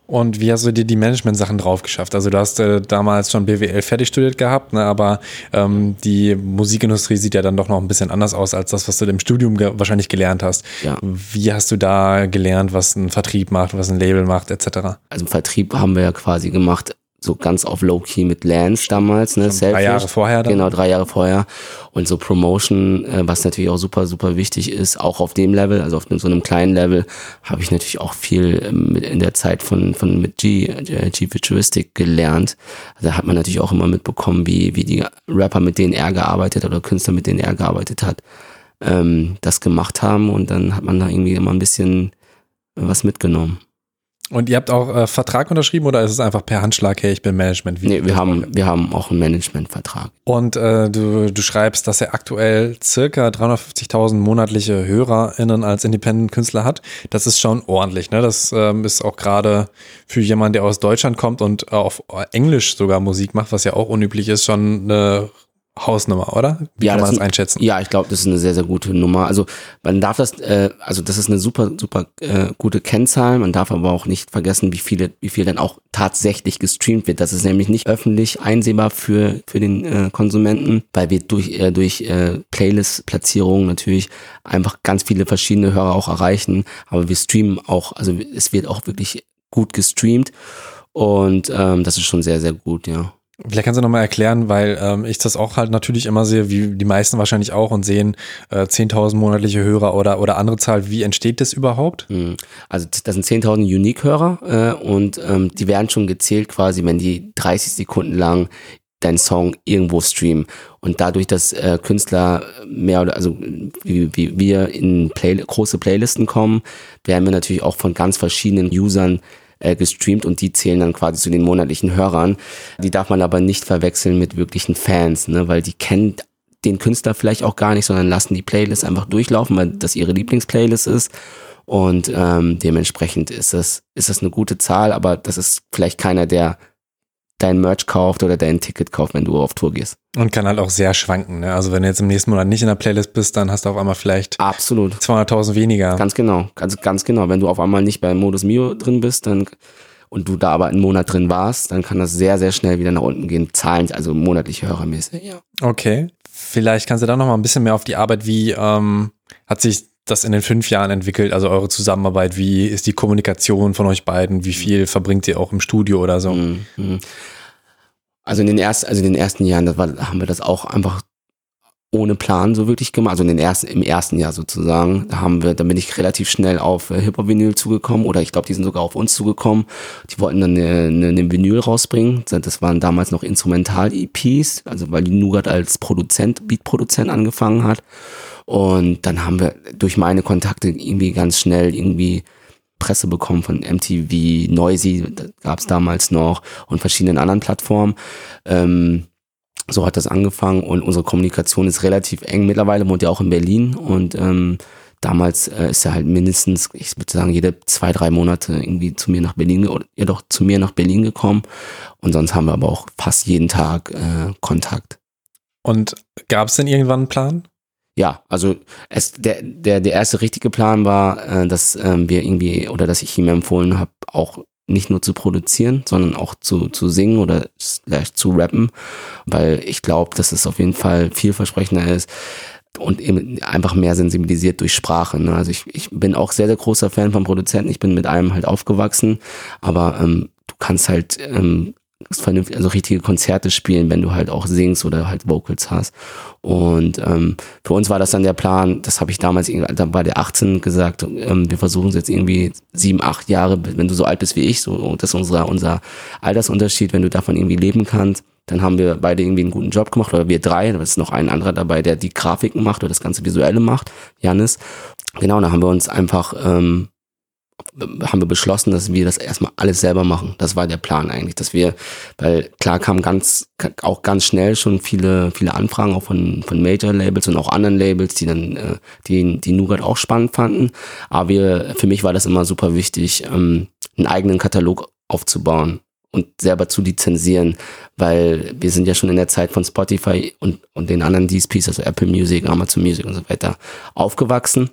Und wie hast du dir die Management-Sachen drauf geschafft? Also du hast äh, damals schon BWL fertig studiert gehabt, ne, aber ähm, die Musikindustrie sieht ja dann doch noch ein bisschen anders aus als das, was du im Studium ge wahrscheinlich gelernt hast. Ja. Wie hast du da gelernt, was ein Vertrieb macht, was ein Label macht, etc.? Also Vertrieb haben wir ja quasi gemacht so ganz auf Low-Key mit Lance damals, ne? Selfish. Drei Jahre vorher dann? Genau, drei Jahre vorher. Und so Promotion, äh, was natürlich auch super, super wichtig ist, auch auf dem Level, also auf so einem kleinen Level, habe ich natürlich auch viel ähm, in der Zeit von, von mit G, äh, G Futuristic gelernt. Da hat man natürlich auch immer mitbekommen, wie, wie die Rapper, mit denen er gearbeitet hat oder Künstler, mit denen er gearbeitet hat, ähm, das gemacht haben. Und dann hat man da irgendwie immer ein bisschen was mitgenommen. Und ihr habt auch äh, Vertrag unterschrieben oder ist es einfach per Handschlag, hey, ich bin Management? Wie nee, wir haben, wir haben auch einen Managementvertrag. Und äh, du, du schreibst, dass er aktuell circa 350.000 monatliche HörerInnen als Independent-Künstler hat. Das ist schon ordentlich, ne? Das ähm, ist auch gerade für jemanden, der aus Deutschland kommt und auf Englisch sogar Musik macht, was ja auch unüblich ist, schon eine Hausnummer, oder? Wie ja, kann man das, das einschätzen? Ja, ich glaube, das ist eine sehr, sehr gute Nummer. Also man darf das, äh, also das ist eine super, super äh, gute Kennzahl. Man darf aber auch nicht vergessen, wie viele, wie viel dann auch tatsächlich gestreamt wird. Das ist nämlich nicht öffentlich einsehbar für für den äh, Konsumenten, weil wir durch äh, durch äh, Playlist-Platzierungen natürlich einfach ganz viele verschiedene Hörer auch erreichen. Aber wir streamen auch, also es wird auch wirklich gut gestreamt und ähm, das ist schon sehr, sehr gut, ja. Vielleicht kannst du nochmal erklären, weil ähm, ich das auch halt natürlich immer sehe, wie die meisten wahrscheinlich auch und sehen äh, 10.000 monatliche Hörer oder, oder andere Zahl. Wie entsteht das überhaupt? Hm. Also das sind 10.000 Unique-Hörer äh, und ähm, die werden schon gezählt quasi, wenn die 30 Sekunden lang deinen Song irgendwo streamen. Und dadurch, dass äh, Künstler mehr oder also wie, wie wir in Play große Playlisten kommen, werden wir natürlich auch von ganz verschiedenen Usern äh, gestreamt und die zählen dann quasi zu den monatlichen Hörern. Die darf man aber nicht verwechseln mit wirklichen Fans, ne, weil die kennen den Künstler vielleicht auch gar nicht, sondern lassen die Playlist einfach durchlaufen, weil das ihre Lieblingsplaylist ist. Und ähm, dementsprechend ist das, ist das eine gute Zahl, aber das ist vielleicht keiner, der dein Merch kauft oder dein Ticket kauft, wenn du auf Tour gehst. Und kann halt auch sehr schwanken. Ne? Also wenn du jetzt im nächsten Monat nicht in der Playlist bist, dann hast du auf einmal vielleicht absolut 200.000 weniger. Ganz genau, ganz ganz genau. Wenn du auf einmal nicht bei Modus Mio drin bist, dann und du da aber einen Monat drin warst, dann kann das sehr sehr schnell wieder nach unten gehen. Zahlen, also monatliche Hörermäßig. Ja. Okay, vielleicht kannst du da noch mal ein bisschen mehr auf die Arbeit. Wie ähm, hat sich das in den fünf Jahren entwickelt? Also eure Zusammenarbeit, wie ist die Kommunikation von euch beiden? Wie viel verbringt ihr auch im Studio oder so? Mhm. Also in den ersten, also in den ersten Jahren, das war, haben wir das auch einfach ohne Plan so wirklich gemacht. Also in den ersten, im ersten Jahr sozusagen, da haben wir, da bin ich relativ schnell auf äh, Hip-Hop-Vinyl zugekommen oder ich glaube, die sind sogar auf uns zugekommen. Die wollten dann eine, eine Vinyl rausbringen. Das waren damals noch Instrumental-EPs, also weil die Nougat als Produzent, Beat-Produzent angefangen hat. Und dann haben wir durch meine Kontakte irgendwie ganz schnell irgendwie Presse bekommen von MTV, Noisy gab es damals noch und verschiedenen anderen Plattformen. Ähm, so hat das angefangen und unsere Kommunikation ist relativ eng. Mittlerweile wohnt er auch in Berlin und ähm, damals äh, ist er halt mindestens, ich würde sagen, jede zwei, drei Monate irgendwie zu mir nach Berlin oder jedoch zu mir nach Berlin gekommen. Und sonst haben wir aber auch fast jeden Tag äh, Kontakt. Und gab es denn irgendwann einen Plan? Ja, also es, der, der, der erste richtige Plan war, äh, dass ähm, wir irgendwie oder dass ich ihm empfohlen habe, auch nicht nur zu produzieren, sondern auch zu, zu singen oder zu rappen, weil ich glaube, dass es auf jeden Fall vielversprechender ist und eben einfach mehr sensibilisiert durch Sprache. Ne? Also ich, ich bin auch sehr, sehr großer Fan von Produzenten. Ich bin mit einem halt aufgewachsen, aber ähm, du kannst halt ähm, vernünftig, also richtige Konzerte spielen, wenn du halt auch singst oder halt Vocals hast. Und ähm, für uns war das dann der Plan, das habe ich damals dann bei der 18 gesagt, ähm, wir versuchen es jetzt irgendwie sieben, acht Jahre, wenn du so alt bist wie ich, so das ist unser, unser Altersunterschied, wenn du davon irgendwie leben kannst. Dann haben wir beide irgendwie einen guten Job gemacht, oder wir drei, da ist noch ein anderer dabei, der die Grafiken macht oder das ganze Visuelle macht, Janis. Genau, da haben wir uns einfach ähm, haben wir beschlossen, dass wir das erstmal alles selber machen. Das war der Plan eigentlich, dass wir, weil klar kamen ganz, auch ganz schnell schon viele, viele Anfragen auch von, von Major-Labels und auch anderen Labels, die dann, äh, die, die Nougat auch spannend fanden. Aber wir, für mich war das immer super wichtig, ähm, einen eigenen Katalog aufzubauen und selber zu lizenzieren, weil wir sind ja schon in der Zeit von Spotify und, und den anderen DSPs, also Apple Music, Amazon Music und so weiter, aufgewachsen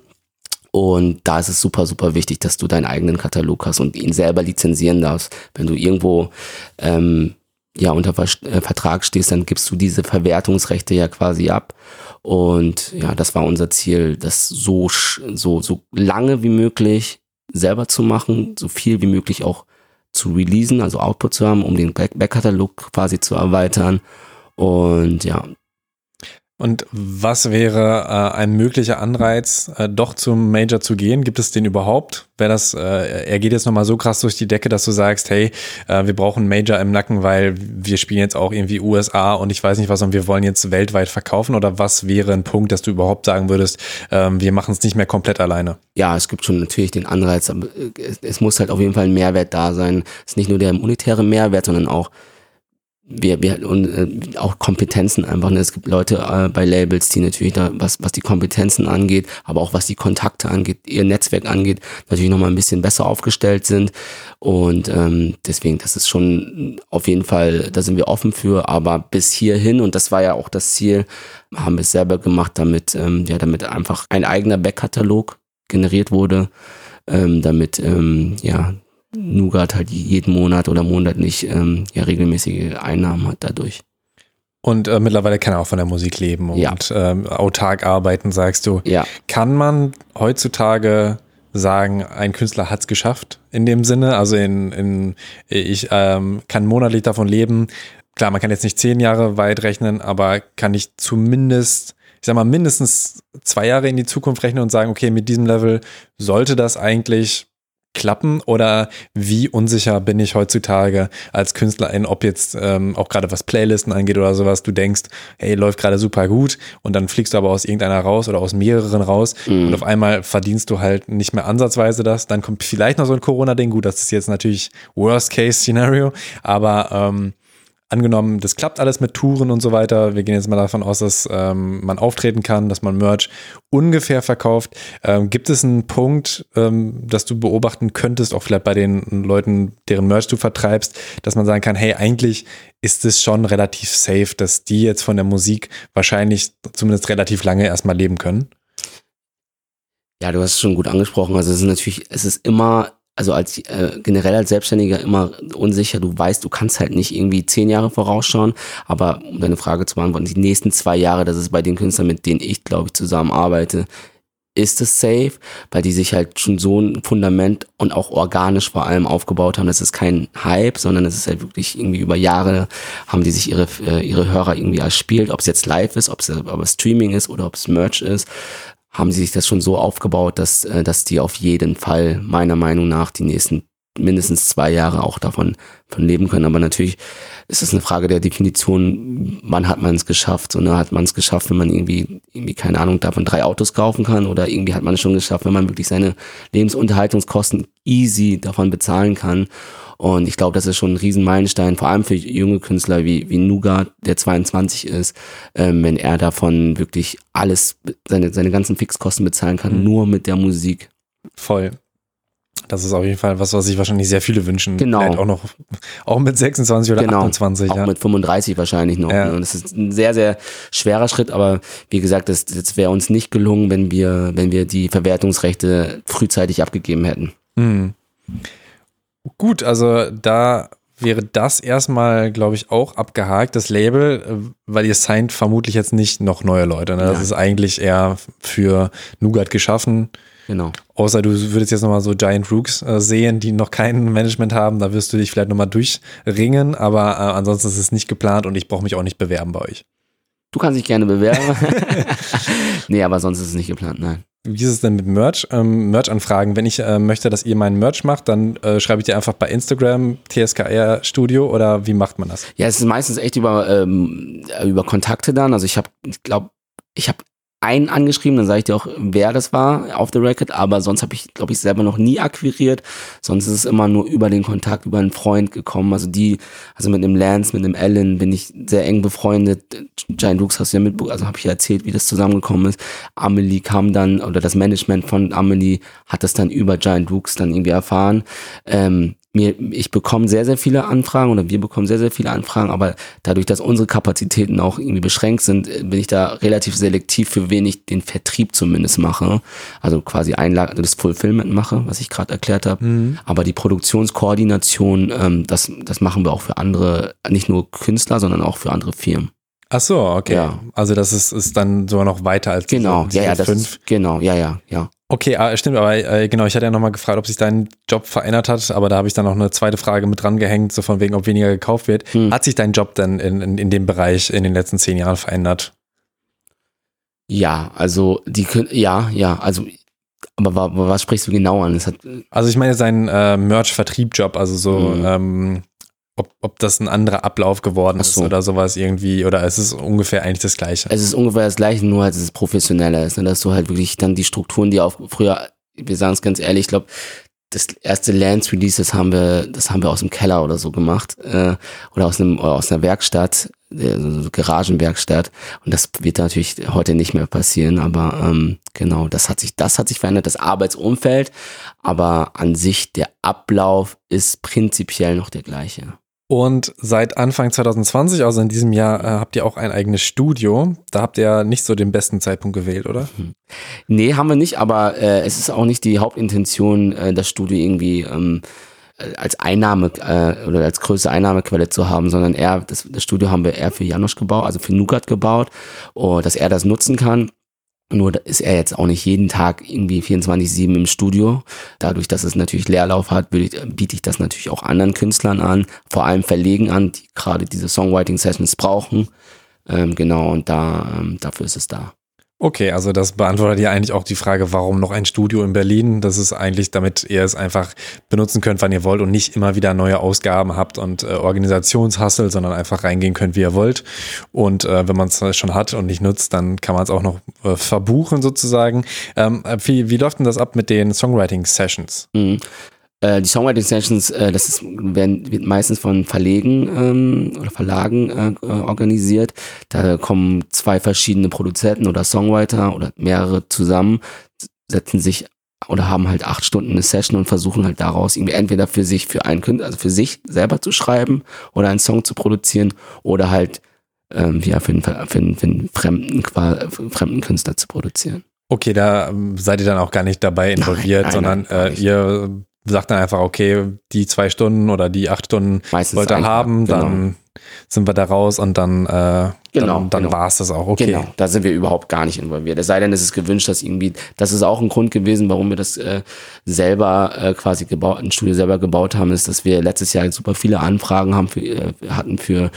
und da ist es super, super wichtig, dass du deinen eigenen Katalog hast und ihn selber lizenzieren darfst. Wenn du irgendwo ähm, ja unter äh, Vertrag stehst, dann gibst du diese Verwertungsrechte ja quasi ab. Und ja, das war unser Ziel, das so, so, so lange wie möglich selber zu machen, so viel wie möglich auch zu releasen, also Output zu haben, um den Backkatalog quasi zu erweitern. Und ja, und was wäre äh, ein möglicher Anreiz, äh, doch zum Major zu gehen? Gibt es den überhaupt? Wäre das, äh, er geht jetzt nochmal so krass durch die Decke, dass du sagst, hey, äh, wir brauchen Major im Nacken, weil wir spielen jetzt auch irgendwie USA und ich weiß nicht was und wir wollen jetzt weltweit verkaufen? Oder was wäre ein Punkt, dass du überhaupt sagen würdest, ähm, wir machen es nicht mehr komplett alleine? Ja, es gibt schon natürlich den Anreiz, aber es, es muss halt auf jeden Fall ein Mehrwert da sein. Es ist nicht nur der monetäre Mehrwert, sondern auch wir, wir und äh, auch Kompetenzen einfach. Ne? Es gibt Leute äh, bei Labels, die natürlich da, was, was die Kompetenzen angeht, aber auch was die Kontakte angeht, ihr Netzwerk angeht, natürlich nochmal ein bisschen besser aufgestellt sind. Und ähm, deswegen, das ist schon auf jeden Fall, da sind wir offen für, aber bis hierhin, und das war ja auch das Ziel, haben wir es selber gemacht, damit, ähm, ja, damit einfach ein eigener Backkatalog generiert wurde, ähm, damit ähm, ja Nougat halt jeden Monat oder monatlich ähm, ja regelmäßige Einnahmen hat dadurch. Und äh, mittlerweile kann er auch von der Musik leben und ja. ähm, autark arbeiten, sagst du. Ja. Kann man heutzutage sagen, ein Künstler hat's geschafft in dem Sinne? Also in, in ich ähm, kann monatlich davon leben. Klar, man kann jetzt nicht zehn Jahre weit rechnen, aber kann ich zumindest, ich sag mal, mindestens zwei Jahre in die Zukunft rechnen und sagen, okay, mit diesem Level sollte das eigentlich klappen? Oder wie unsicher bin ich heutzutage als Künstlerin, ob jetzt ähm, auch gerade was Playlisten angeht oder sowas, du denkst, hey, läuft gerade super gut und dann fliegst du aber aus irgendeiner raus oder aus mehreren raus mhm. und auf einmal verdienst du halt nicht mehr ansatzweise das, dann kommt vielleicht noch so ein Corona-Ding, gut, das ist jetzt natürlich Worst-Case-Szenario, aber ähm, angenommen, das klappt alles mit Touren und so weiter. Wir gehen jetzt mal davon aus, dass ähm, man auftreten kann, dass man Merch ungefähr verkauft. Ähm, gibt es einen Punkt, ähm, dass du beobachten könntest, auch vielleicht bei den Leuten, deren Merch du vertreibst, dass man sagen kann, hey, eigentlich ist es schon relativ safe, dass die jetzt von der Musik wahrscheinlich zumindest relativ lange erstmal leben können? Ja, du hast es schon gut angesprochen. Also es ist natürlich, es ist immer also als äh, generell als Selbstständiger immer unsicher. Du weißt, du kannst halt nicht irgendwie zehn Jahre vorausschauen. Aber um deine Frage zu beantworten, die nächsten zwei Jahre, das ist bei den Künstlern, mit denen ich, glaube ich, zusammenarbeite, ist es safe, weil die sich halt schon so ein Fundament und auch organisch vor allem aufgebaut haben. Das ist kein Hype, sondern es ist halt wirklich irgendwie über Jahre haben die sich ihre, äh, ihre Hörer irgendwie erspielt, ob es jetzt live ist, ob es, ob es Streaming ist oder ob es Merch ist haben sie sich das schon so aufgebaut, dass, äh, dass die auf jeden Fall meiner Meinung nach die nächsten mindestens zwei Jahre auch davon von leben können. Aber natürlich ist es eine Frage der Definition, wann hat man es geschafft? So, ne, hat man es geschafft, wenn man irgendwie, irgendwie, keine Ahnung, davon drei Autos kaufen kann oder irgendwie hat man es schon geschafft, wenn man wirklich seine Lebensunterhaltungskosten easy davon bezahlen kann. Und ich glaube, das ist schon ein Riesenmeilenstein, vor allem für junge Künstler wie, wie Nuga, der 22 ist, ähm, wenn er davon wirklich alles, seine, seine ganzen Fixkosten bezahlen kann, mhm. nur mit der Musik. Voll. Das ist auf jeden Fall was, was sich wahrscheinlich sehr viele wünschen. Genau. Vielleicht auch noch, auch mit 26 oder genau. 28. Auch ja. mit 35 wahrscheinlich noch. Ja. Und das ist ein sehr, sehr schwerer Schritt, aber wie gesagt, das, das wäre uns nicht gelungen, wenn wir, wenn wir die Verwertungsrechte frühzeitig abgegeben hätten. Mhm. Gut, also da wäre das erstmal, glaube ich, auch abgehakt, das Label, äh, weil ihr signed vermutlich jetzt nicht noch neue Leute. Ne? Das ja. ist eigentlich eher für Nougat geschaffen. Genau. Außer du würdest jetzt nochmal so Giant Rooks äh, sehen, die noch kein Management haben, da wirst du dich vielleicht nochmal durchringen, aber äh, ansonsten ist es nicht geplant und ich brauche mich auch nicht bewerben bei euch. Du kannst dich gerne bewerben. nee, aber sonst ist es nicht geplant, nein. Wie ist es denn mit Merch? Ähm, Merch-Anfragen. Wenn ich äh, möchte, dass ihr meinen Merch macht, dann äh, schreibe ich dir einfach bei Instagram TSKR Studio oder wie macht man das? Ja, es ist meistens echt über, ähm, über Kontakte dann. Also ich habe, ich glaube, ich habe einen angeschrieben, dann sage ich dir auch, wer das war auf the record, aber sonst habe ich, glaube ich, selber noch nie akquiriert. Sonst ist es immer nur über den Kontakt, über einen Freund gekommen. Also die, also mit dem Lance, mit dem Ellen bin ich sehr eng befreundet. Giant Dukes hast du ja mitbekommen, also habe ich ja erzählt, wie das zusammengekommen ist. Amelie kam dann, oder das Management von Amelie hat das dann über Giant Dukes dann irgendwie erfahren. Ähm, mir, ich bekomme sehr, sehr viele Anfragen oder wir bekommen sehr, sehr viele Anfragen, aber dadurch, dass unsere Kapazitäten auch irgendwie beschränkt sind, äh, bin ich da relativ selektiv, für wen ich den Vertrieb zumindest mache. Also quasi Einlage, das Fulfillment mache, was ich gerade erklärt habe. Mhm. Aber die Produktionskoordination, ähm, das, das machen wir auch für andere, nicht nur Künstler, sondern auch für andere Firmen. Ach so, okay. Ja. Also das ist, ist dann sogar noch weiter als genau, ja, ja, das fünf. Ist, genau, ja, ja, ja. Okay, ah, stimmt, aber äh, genau, ich hatte ja nochmal gefragt, ob sich dein Job verändert hat, aber da habe ich dann noch eine zweite Frage mit dran gehängt, so von wegen, ob weniger gekauft wird. Hm. Hat sich dein Job denn in, in, in dem Bereich in den letzten zehn Jahren verändert? Ja, also die können, ja, ja, also aber was, sprichst du genau an? Hat, also ich meine sein äh, Merch-Vertrieb-Job, also so mhm. ähm, ob, ob das ein anderer Ablauf geworden so. ist oder sowas irgendwie, oder es ist ungefähr eigentlich das Gleiche. Es ist ungefähr das Gleiche, nur halt, dass es professioneller ist, ne? dass du halt wirklich dann die Strukturen, die auch früher, wir sagen es ganz ehrlich, ich glaube, das erste Lance Release, das haben wir, das haben wir aus dem Keller oder so gemacht äh, oder aus einem oder aus einer Werkstatt, äh, so Garagenwerkstatt. Und das wird natürlich heute nicht mehr passieren. Aber ähm, genau, das hat sich, das hat sich verändert, das Arbeitsumfeld. Aber an sich der Ablauf ist prinzipiell noch der gleiche. Und seit Anfang 2020, also in diesem Jahr, äh, habt ihr auch ein eigenes Studio. Da habt ihr nicht so den besten Zeitpunkt gewählt, oder? Hm. Nee, haben wir nicht, aber äh, es ist auch nicht die Hauptintention, äh, das Studio irgendwie ähm, äh, als Einnahme äh, oder als größte Einnahmequelle zu haben, sondern eher, das, das Studio haben wir eher für Janosch gebaut, also für Nugat gebaut, oh, dass er das nutzen kann nur ist er jetzt auch nicht jeden Tag irgendwie 24-7 im Studio. Dadurch, dass es natürlich Leerlauf hat, biete ich das natürlich auch anderen Künstlern an, vor allem Verlegen an, die gerade diese Songwriting-Sessions brauchen. Ähm, genau, und da, ähm, dafür ist es da. Okay, also das beantwortet ja eigentlich auch die Frage, warum noch ein Studio in Berlin? Das ist eigentlich, damit ihr es einfach benutzen könnt, wann ihr wollt und nicht immer wieder neue Ausgaben habt und äh, Organisationshassel, sondern einfach reingehen könnt, wie ihr wollt. Und äh, wenn man es schon hat und nicht nutzt, dann kann man es auch noch äh, verbuchen sozusagen. Ähm, äh, wie, wie läuft denn das ab mit den Songwriting-Sessions? Mhm. Äh, die Songwriting Sessions, äh, das ist, werden, wird meistens von Verlegen ähm, oder Verlagen äh, äh, organisiert. Da kommen zwei verschiedene Produzenten oder Songwriter oder mehrere zusammen, setzen sich oder haben halt acht Stunden eine Session und versuchen halt daraus irgendwie entweder für sich, für einen Künstler, also für sich selber zu schreiben oder einen Song zu produzieren oder halt ähm, ja, für einen, für einen, für einen fremden, fremden Künstler zu produzieren. Okay, da ähm, seid ihr dann auch gar nicht dabei involviert, nein, nein, sondern nein, äh, ihr sagt dann einfach, okay, die zwei Stunden oder die acht Stunden Meistens wollt ihr haben, genau. dann sind wir da raus und dann, äh, genau, dann, dann genau. war es das auch. Okay. Genau, da sind wir überhaupt gar nicht involviert. Es sei denn, es ist gewünscht, dass irgendwie, das ist auch ein Grund gewesen, warum wir das äh, selber äh, quasi gebaut, ein Studio selber gebaut haben, ist, dass wir letztes Jahr super viele Anfragen haben für, äh, hatten für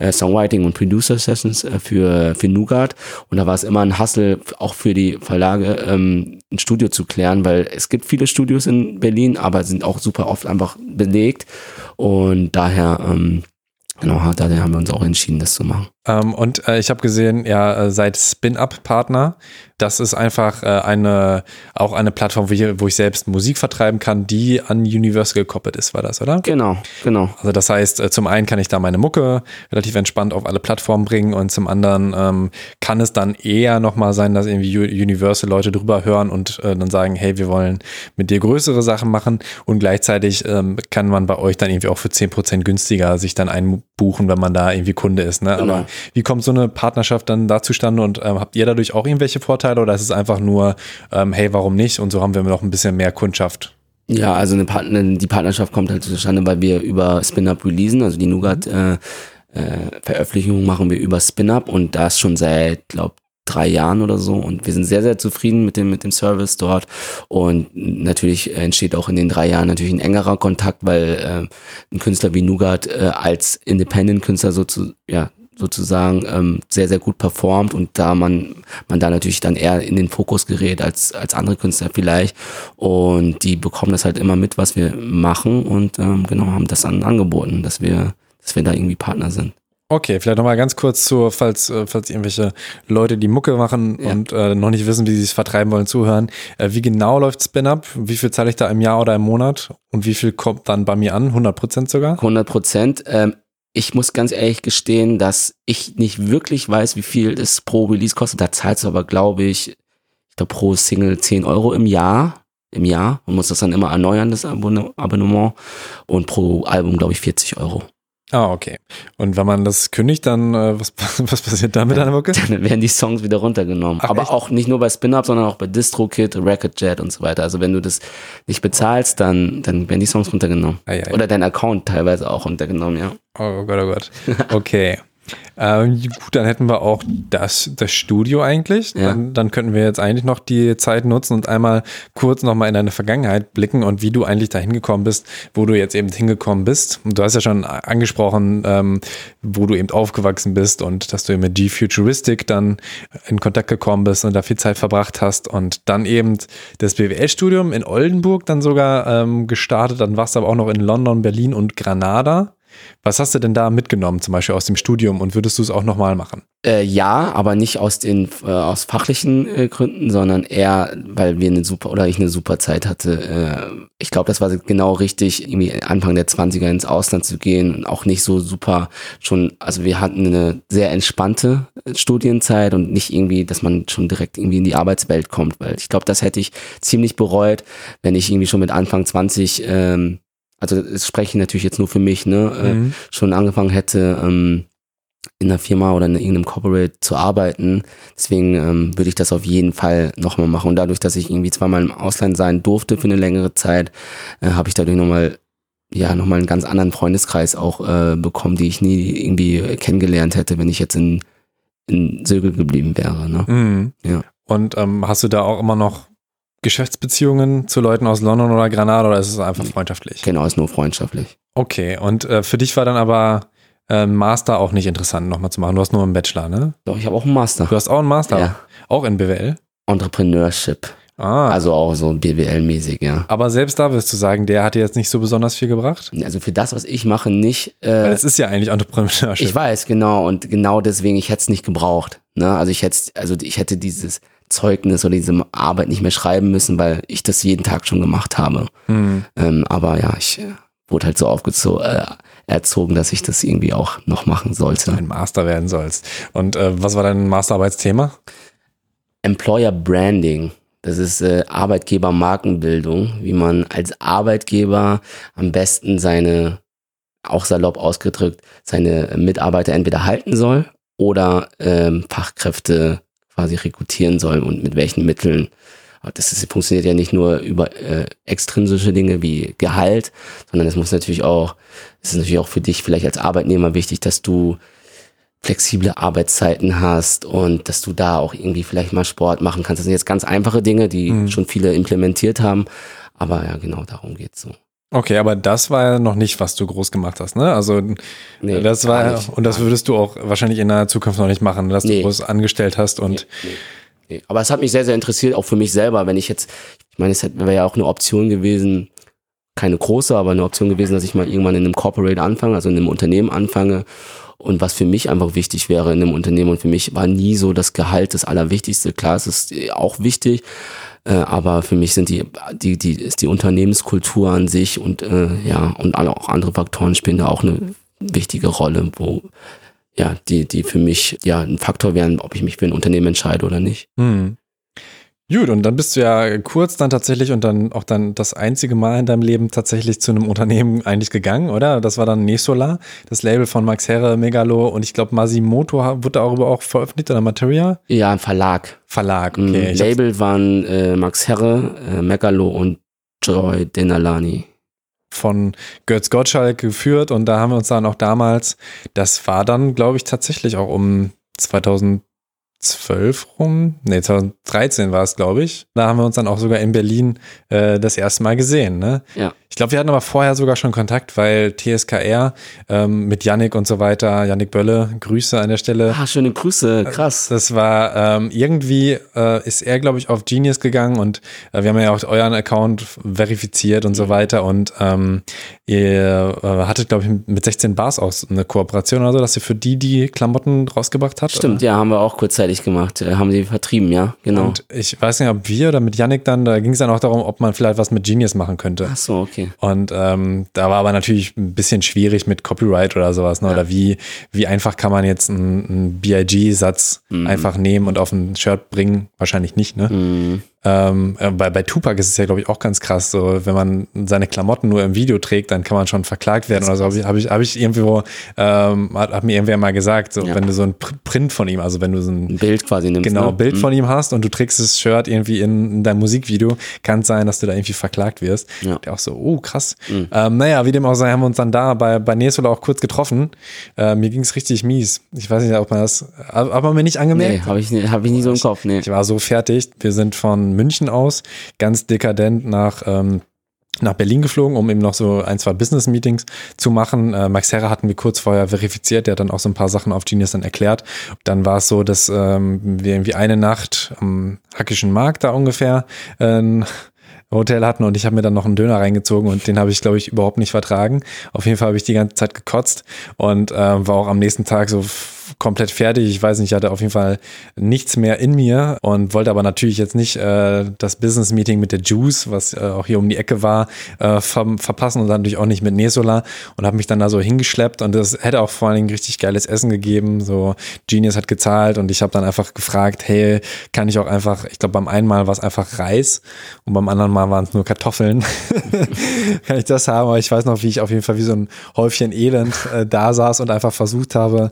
äh, Songwriting und Producer Sessions äh, für, für Nougat. Und da war es immer ein Hassel, auch für die Verlage, ähm, ein Studio zu klären, weil es gibt viele Studios in Berlin, aber sind auch super oft einfach belegt. Und daher, ähm, genau, daher haben wir uns auch entschieden, das zu machen. Ähm, und äh, ich habe gesehen, ja, äh, seit Spin-Up-Partner das ist einfach äh, eine, auch eine Plattform, wo ich, wo ich selbst Musik vertreiben kann, die an Universal gekoppelt ist, war das, oder? Genau, genau. Also das heißt, äh, zum einen kann ich da meine Mucke relativ entspannt auf alle Plattformen bringen und zum anderen ähm, kann es dann eher nochmal sein, dass irgendwie Universal Leute drüber hören und äh, dann sagen, hey, wir wollen mit dir größere Sachen machen und gleichzeitig ähm, kann man bei euch dann irgendwie auch für 10% günstiger sich dann einbuchen, wenn man da irgendwie Kunde ist. Ne? Genau. Aber wie kommt so eine Partnerschaft dann da zustande und ähm, habt ihr dadurch auch irgendwelche Vorteile? Vorteile oder ist es einfach nur, ähm, hey, warum nicht? Und so haben wir noch ein bisschen mehr Kundschaft. Ja, also eine Partner, die Partnerschaft kommt halt zustande, weil wir über Spin-Up releasen, also die Nougat äh, äh, Veröffentlichung machen wir über Spin-Up und das schon seit, glaub drei Jahren oder so und wir sind sehr, sehr zufrieden mit dem, mit dem Service dort und natürlich entsteht auch in den drei Jahren natürlich ein engerer Kontakt, weil äh, ein Künstler wie Nugat äh, als Independent-Künstler so zu, ja, sozusagen ähm, sehr, sehr gut performt und da man, man da natürlich dann eher in den Fokus gerät als, als andere Künstler vielleicht. Und die bekommen das halt immer mit, was wir machen und ähm, genau haben das dann angeboten, dass wir, dass wir da irgendwie Partner sind. Okay, vielleicht nochmal ganz kurz zu, falls, äh, falls irgendwelche Leute, die Mucke machen ja. und äh, noch nicht wissen, wie sie es vertreiben wollen, zuhören. Äh, wie genau läuft Spin-Up? Wie viel zahle ich da im Jahr oder im Monat? Und wie viel kommt dann bei mir an? 100 Prozent sogar? 100 Prozent. Ähm, ich muss ganz ehrlich gestehen, dass ich nicht wirklich weiß, wie viel es pro Release kostet. Da zahlst du aber, glaube ich, ich glaube pro Single 10 Euro im Jahr. Im Jahr und muss das dann immer erneuern, das Abonnement. Und pro Album, glaube ich, 40 Euro. Ah, okay. Und wenn man das kündigt, dann äh, was, was passiert da mit deiner Mucke? Dann werden die Songs wieder runtergenommen. Ach, Aber echt? auch nicht nur bei Spin-Up, sondern auch bei DistroKid, Recordjet und so weiter. Also wenn du das nicht bezahlst, dann, dann werden die Songs runtergenommen. Ah, ja, ja. Oder dein Account teilweise auch runtergenommen, ja. Oh Gott, oh Gott. Okay. Ähm, gut, dann hätten wir auch das, das Studio eigentlich. Ja. Dann, dann könnten wir jetzt eigentlich noch die Zeit nutzen und einmal kurz nochmal in deine Vergangenheit blicken und wie du eigentlich da hingekommen bist, wo du jetzt eben hingekommen bist. Und du hast ja schon angesprochen, ähm, wo du eben aufgewachsen bist und dass du eben mit G-Futuristic dann in Kontakt gekommen bist und da viel Zeit verbracht hast und dann eben das BWL-Studium in Oldenburg dann sogar ähm, gestartet. Dann warst du aber auch noch in London, Berlin und Granada. Was hast du denn da mitgenommen, zum Beispiel aus dem Studium und würdest du es auch nochmal machen? Äh, ja, aber nicht aus den äh, aus fachlichen äh, Gründen, sondern eher, weil wir eine super oder ich eine super Zeit hatte. Äh, ich glaube, das war genau richtig, irgendwie Anfang der 20er ins Ausland zu gehen und auch nicht so super schon, also wir hatten eine sehr entspannte Studienzeit und nicht irgendwie, dass man schon direkt irgendwie in die Arbeitswelt kommt, weil ich glaube, das hätte ich ziemlich bereut, wenn ich irgendwie schon mit Anfang 20 ähm, also das spreche ich natürlich jetzt nur für mich, ne, äh, mhm. äh, schon angefangen hätte, ähm, in einer Firma oder in irgendeinem Corporate zu arbeiten. Deswegen ähm, würde ich das auf jeden Fall nochmal machen. Und dadurch, dass ich irgendwie zweimal im Ausland sein durfte für eine längere Zeit, äh, habe ich dadurch nochmal ja, nochmal einen ganz anderen Freundeskreis auch äh, bekommen, die ich nie irgendwie kennengelernt hätte, wenn ich jetzt in, in Sögel geblieben wäre. Ne? Mhm. Ja. Und ähm, hast du da auch immer noch Geschäftsbeziehungen zu Leuten aus London oder Granada oder ist es einfach freundschaftlich? Genau, ist nur freundschaftlich. Okay, und äh, für dich war dann aber äh, Master auch nicht interessant nochmal zu machen. Du hast nur einen Bachelor, ne? Doch, ich habe auch einen Master. Du hast auch einen Master? Ja. Auch in BWL? Entrepreneurship. Ah. Also auch so BWL-mäßig, ja. Aber selbst da wirst du sagen, der hat dir jetzt nicht so besonders viel gebracht? Also für das, was ich mache, nicht. Äh, Weil es ist ja eigentlich Entrepreneurship. Ich weiß, genau. Und genau deswegen, ich hätte es nicht gebraucht. Ne? Also ich hätte, also ich hätte dieses Zeugnis oder diese Arbeit nicht mehr schreiben müssen, weil ich das jeden Tag schon gemacht habe. Mhm. Ähm, aber ja, ich äh, wurde halt so aufgezogen, äh, erzogen, dass ich das irgendwie auch noch machen sollte. Ein Master werden sollst. Und äh, was war dein Masterarbeitsthema? Employer Branding. Das ist äh, Arbeitgebermarkenbildung, wie man als Arbeitgeber am besten seine, auch salopp ausgedrückt, seine Mitarbeiter entweder halten soll oder ähm, Fachkräfte quasi rekrutieren soll und mit welchen Mitteln. Das ist, funktioniert ja nicht nur über äh, extrinsische Dinge wie Gehalt, sondern es muss natürlich auch, es ist natürlich auch für dich vielleicht als Arbeitnehmer wichtig, dass du flexible Arbeitszeiten hast und dass du da auch irgendwie vielleicht mal Sport machen kannst. Das sind jetzt ganz einfache Dinge, die mhm. schon viele implementiert haben. Aber ja, genau darum geht's so. Okay, aber das war ja noch nicht, was du groß gemacht hast, ne? Also nee, das war nicht, und das würdest du auch wahrscheinlich in der Zukunft noch nicht machen, dass nee. du groß angestellt hast und nee, nee, Aber es hat mich sehr, sehr interessiert, auch für mich selber, wenn ich jetzt, ich meine, es wäre ja auch eine Option gewesen, keine große, aber eine Option gewesen, dass ich mal irgendwann in einem Corporate anfange, also in einem Unternehmen anfange. Und was für mich einfach wichtig wäre in einem Unternehmen und für mich war nie so das Gehalt das Allerwichtigste. Klar, es ist auch wichtig, äh, aber für mich sind die, die, die, ist die Unternehmenskultur an sich und äh, ja, und alle auch andere Faktoren spielen da auch eine wichtige Rolle, wo ja, die, die für mich ja ein Faktor wären, ob ich mich für ein Unternehmen entscheide oder nicht. Hm. Gut, und dann bist du ja kurz dann tatsächlich und dann auch dann das einzige Mal in deinem Leben tatsächlich zu einem Unternehmen eigentlich gegangen, oder? Das war dann Nesola, das Label von Max Herre, Megalo und ich glaube Masimoto wurde darüber auch veröffentlicht oder Materia? Ja, ein Verlag. Verlag, okay. Label waren äh, Max Herre, äh, Megalo und Joy Denalani von Götz Gottschalk geführt und da haben wir uns dann auch damals, das war dann, glaube ich, tatsächlich auch um 2000 2012 rum, nee, 2013 war es, glaube ich. Da haben wir uns dann auch sogar in Berlin äh, das erste Mal gesehen. Ne? Ja. Ich glaube, wir hatten aber vorher sogar schon Kontakt, weil TSKR ähm, mit Yannick und so weiter, Yannick Bölle, Grüße an der Stelle. Ah, schöne Grüße, krass. Das war ähm, irgendwie äh, ist er, glaube ich, auf Genius gegangen und äh, wir haben ja auch euren Account verifiziert und so weiter und ähm, ihr äh, hattet, glaube ich, mit 16 Bars auch eine Kooperation oder so, dass ihr für die die Klamotten rausgebracht habt. Stimmt, oder? ja, haben wir auch kurzzeitig gemacht. Äh, haben sie vertrieben, ja, genau. Und ich weiß nicht, ob wir oder mit Yannick dann, da ging es dann auch darum, ob man vielleicht was mit Genius machen könnte. Ach so, okay. Und ähm, da war aber natürlich ein bisschen schwierig mit Copyright oder sowas, ne? Ja. Oder wie, wie einfach kann man jetzt einen, einen BIG-Satz Mhm. einfach nehmen und auf ein Shirt bringen? Wahrscheinlich nicht, ne? Mhm. Ähm, äh, bei, bei Tupac ist es ja, glaube ich, auch ganz krass. So, wenn man seine Klamotten nur im Video trägt, dann kann man schon verklagt werden oder so. Habe ich, hab ich, hab ich irgendwo, ähm, hat, hat mir irgendwer mal gesagt, so, Ja. wenn du so ein Pr- Print von ihm, also wenn du so ein Ein Bild quasi nimmst. genau ne? Bild Mhm. von ihm hast und du trägst das Shirt irgendwie in, in dein Musikvideo, kann es sein, dass du da irgendwie verklagt wirst. Ja. Der auch so, oh krass. Mhm. Ähm, naja, wie dem auch sei, haben wir uns dann da bei, bei Nesola auch kurz getroffen. Äh, mir ging es richtig mies. Ich weiß nicht, ob man das, aber mir nicht Nee, angemerkt. habe ich, nie- hab ich nie so im Kopf, nee. Ich war so fertig. Wir sind von München aus ganz dekadent nach ähm, nach Berlin geflogen, um eben noch so ein, zwei Business-Meetings zu machen. Äh, Max Herrer hatten wir kurz vorher verifiziert, der hat dann auch so ein paar Sachen auf Genius dann erklärt. Dann war es so, dass ähm, wir irgendwie eine Nacht am Hackischen Markt da ungefähr äh, ein Hotel hatten und ich habe mir dann noch einen Döner reingezogen und den habe ich, glaube ich, überhaupt nicht vertragen. Auf jeden Fall habe ich die ganze Zeit gekotzt und äh, war auch am nächsten Tag so komplett fertig. Ich weiß nicht, ich hatte auf jeden Fall nichts mehr in mir und wollte aber natürlich jetzt nicht äh, das Business Meeting mit der Juice, was äh, auch hier um die Ecke war, äh, ver verpassen und dann natürlich auch nicht mit Nesola und habe mich dann da so hingeschleppt und das hätte auch vor allen Dingen richtig geiles Essen gegeben. So Genius hat gezahlt und ich habe dann einfach gefragt, hey, kann ich auch einfach, ich glaube beim einen Mal war es einfach Reis und beim anderen Mal waren es nur Kartoffeln. kann ich das haben? Aber ich weiß noch, wie ich auf jeden Fall wie so ein Häufchen Elend äh, da saß und einfach versucht habe,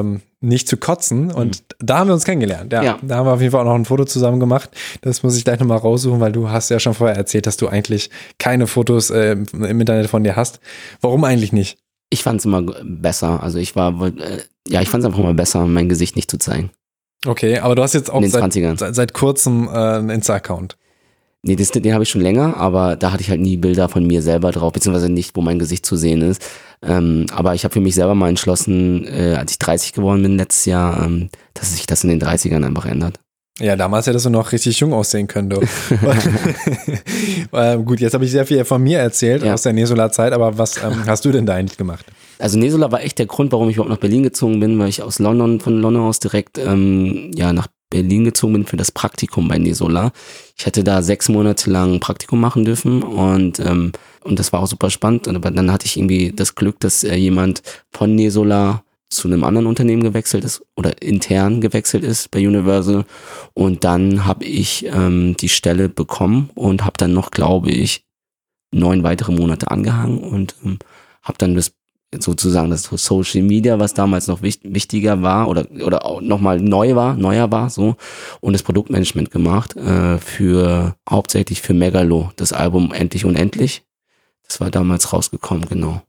ähm, nicht zu kotzen. Und da haben wir uns kennengelernt. Ja, Ja. Da haben wir auf jeden Fall auch noch ein Foto zusammen gemacht. Das muss ich gleich nochmal raussuchen, weil du hast ja schon vorher erzählt, dass du eigentlich keine Fotos äh, im Internet von dir hast. Warum eigentlich nicht? Ich fand es immer besser. Also ich war, äh, ja, ich fand es einfach mal besser, mein Gesicht nicht zu zeigen. Okay, aber du hast jetzt auch seit, 20ern. seit, seit kurzem äh, einen Insta-Account. Nee, das, den habe ich schon länger, aber da hatte ich halt nie Bilder von mir selber drauf, beziehungsweise nicht, wo mein Gesicht zu sehen ist. Ähm, aber ich habe für mich selber mal entschlossen, äh, als ich 30 geworden bin letztes Jahr, ähm, dass sich das in den 30ern einfach ändert. Ja, damals hättest du noch richtig jung aussehen können, du. ähm, gut, jetzt habe ich sehr viel von mir erzählt Ja. aus der Nesola-Zeit, aber was ähm, hast du denn da eigentlich gemacht? Also Nesola war echt der Grund, warum ich überhaupt nach Berlin gezogen bin, weil ich aus London, von London aus direkt ähm, ja nach Berlin gezogen bin für das Praktikum bei Nesola. Ich hätte da sechs Monate lang Praktikum machen dürfen und ähm, und das war auch super spannend. Aber dann hatte ich irgendwie das Glück, dass äh, jemand von Nesola zu einem anderen Unternehmen gewechselt ist oder intern gewechselt ist bei Universal und dann habe ich ähm, die Stelle bekommen und habe dann noch, glaube ich, neun weitere Monate angehangen und ähm, habe dann das sozusagen das Social Media, was damals noch wich wichtiger war oder oder auch nochmal neu war, neuer war, so und das Produktmanagement gemacht äh, für hauptsächlich für Megalo, das Album Endlich Unendlich. Das war damals rausgekommen, genau.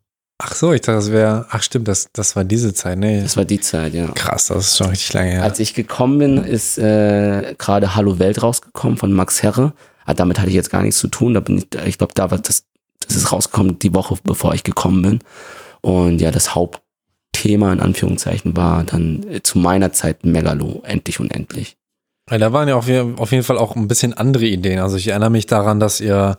Ach so, ich dachte, das wäre, ach stimmt, das, das war diese Zeit, ne? Das war die Zeit, ja. Krass, das ist schon richtig lange her. Als ich gekommen bin, ist äh, gerade Hallo Welt rausgekommen von Max Herre. Ah, damit hatte ich jetzt gar nichts zu tun. Da bin ich, ich glaube, da war das, das ist rausgekommen die Woche, bevor ich gekommen bin. Und ja, das Hauptthema in Anführungszeichen war dann äh, zu meiner Zeit Megalo, endlich und endlich. Ja, da waren ja auf jeden Fall auch ein bisschen andere Ideen. Also ich erinnere mich daran, dass ihr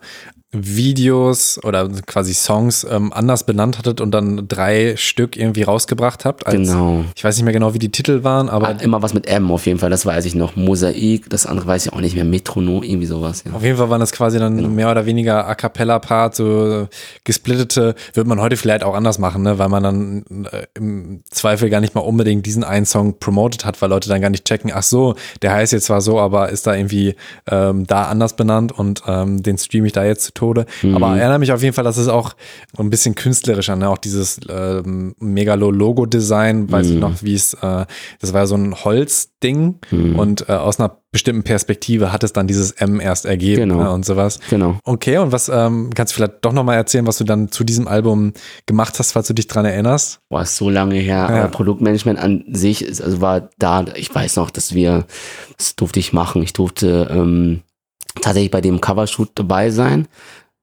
Videos oder quasi Songs ähm, anders benannt hattet und dann drei Stück irgendwie rausgebracht habt. Als, Genau. Ich weiß nicht mehr genau, wie die Titel waren, aber Ah, immer was mit M auf jeden Fall, das weiß ich noch. Mosaik, das andere weiß ich auch nicht mehr. Metronom, irgendwie sowas, ja. Auf jeden Fall waren das quasi dann Genau. mehr oder weniger A Cappella-Part, so gesplittete, würde man heute vielleicht auch anders machen, ne? weil man dann äh, im Zweifel gar nicht mal unbedingt diesen einen Song promotet hat, weil Leute dann gar nicht checken, ach so, der heißt jetzt zwar so, aber ist da irgendwie ähm, da anders benannt und ähm, den streame ich da jetzt zu Methode. Mhm. Aber erinnere mich auf jeden Fall, dass es auch ein bisschen künstlerischer, ne? Auch dieses ähm, Megalo-Logo-Design, weiß ich Mhm. noch, wie es, äh, das war ja so ein Holzding Mhm. und äh, aus einer bestimmten Perspektive hat es dann dieses M erst ergeben Genau. ne? und sowas. Genau. Okay, und was ähm, kannst du vielleicht doch nochmal erzählen, was du dann zu diesem Album gemacht hast, falls du dich dran erinnerst? Boah, ist so lange her. Ja. Aber Produktmanagement an sich ist, also war da, ich weiß noch, dass wir, das durfte ich machen. Ich durfte ähm, tatsächlich bei dem Covershoot dabei sein.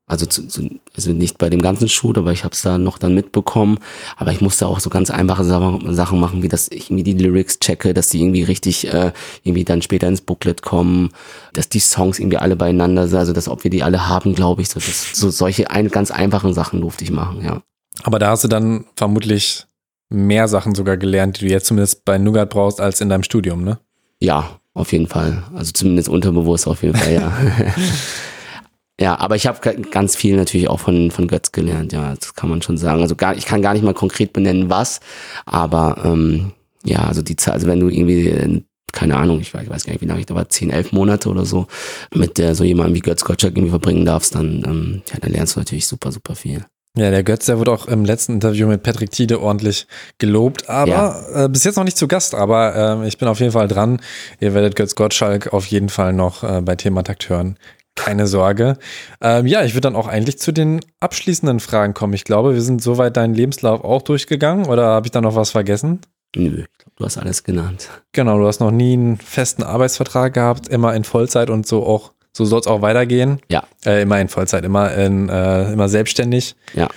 Also, zu, zu, also nicht bei dem ganzen Shoot, aber ich habe es da noch dann mitbekommen. Aber ich musste auch so ganz einfache Sa- Sachen machen, wie dass ich irgendwie die Lyrics checke, dass die irgendwie richtig äh, irgendwie dann später ins Booklet kommen, dass die Songs irgendwie alle beieinander sind, also dass ob wir die alle haben, glaube ich. So, das, so solche ein, ganz einfachen Sachen durfte ich machen, ja. Aber da hast du dann vermutlich mehr Sachen sogar gelernt, die du jetzt zumindest bei Nougat brauchst, als in deinem Studium, ne? Ja, auf jeden Fall. Also zumindest unterbewusst auf jeden Fall, ja. ja, aber ich habe ganz viel natürlich auch von, von Götz gelernt, ja, das kann man schon sagen. Also gar, ich kann gar nicht mal konkret benennen, was, aber ähm, ja, also die Zeit, also wenn du irgendwie, äh, keine Ahnung, ich weiß, ich weiß gar nicht, wie lange ich da war, 10, 11 Monate oder so, mit der so jemandem wie Götz Gottschalk irgendwie verbringen darfst, dann, ähm, ja, dann lernst du natürlich super, super viel. Ja, der Götz, der wurde auch im letzten Interview mit Patrick Tiede ordentlich gelobt, aber äh, bis jetzt noch nicht zu Gast, aber ähm, ich bin auf jeden Fall dran. Ihr werdet Götz Gottschalk auf jeden Fall noch äh, bei Thema Takt hören. Keine Sorge. Ähm, ja, ich würde dann auch eigentlich zu den abschließenden Fragen kommen. Ich glaube, wir sind soweit deinen Lebenslauf auch durchgegangen oder habe ich da noch was vergessen? Nö, ich glaube, du hast alles genannt. Genau, du hast noch nie einen festen Arbeitsvertrag gehabt, immer in Vollzeit und so auch, so soll es auch weitergehen. Ja. Äh, immer in Vollzeit, immer in, äh, immer selbstständig. Ja.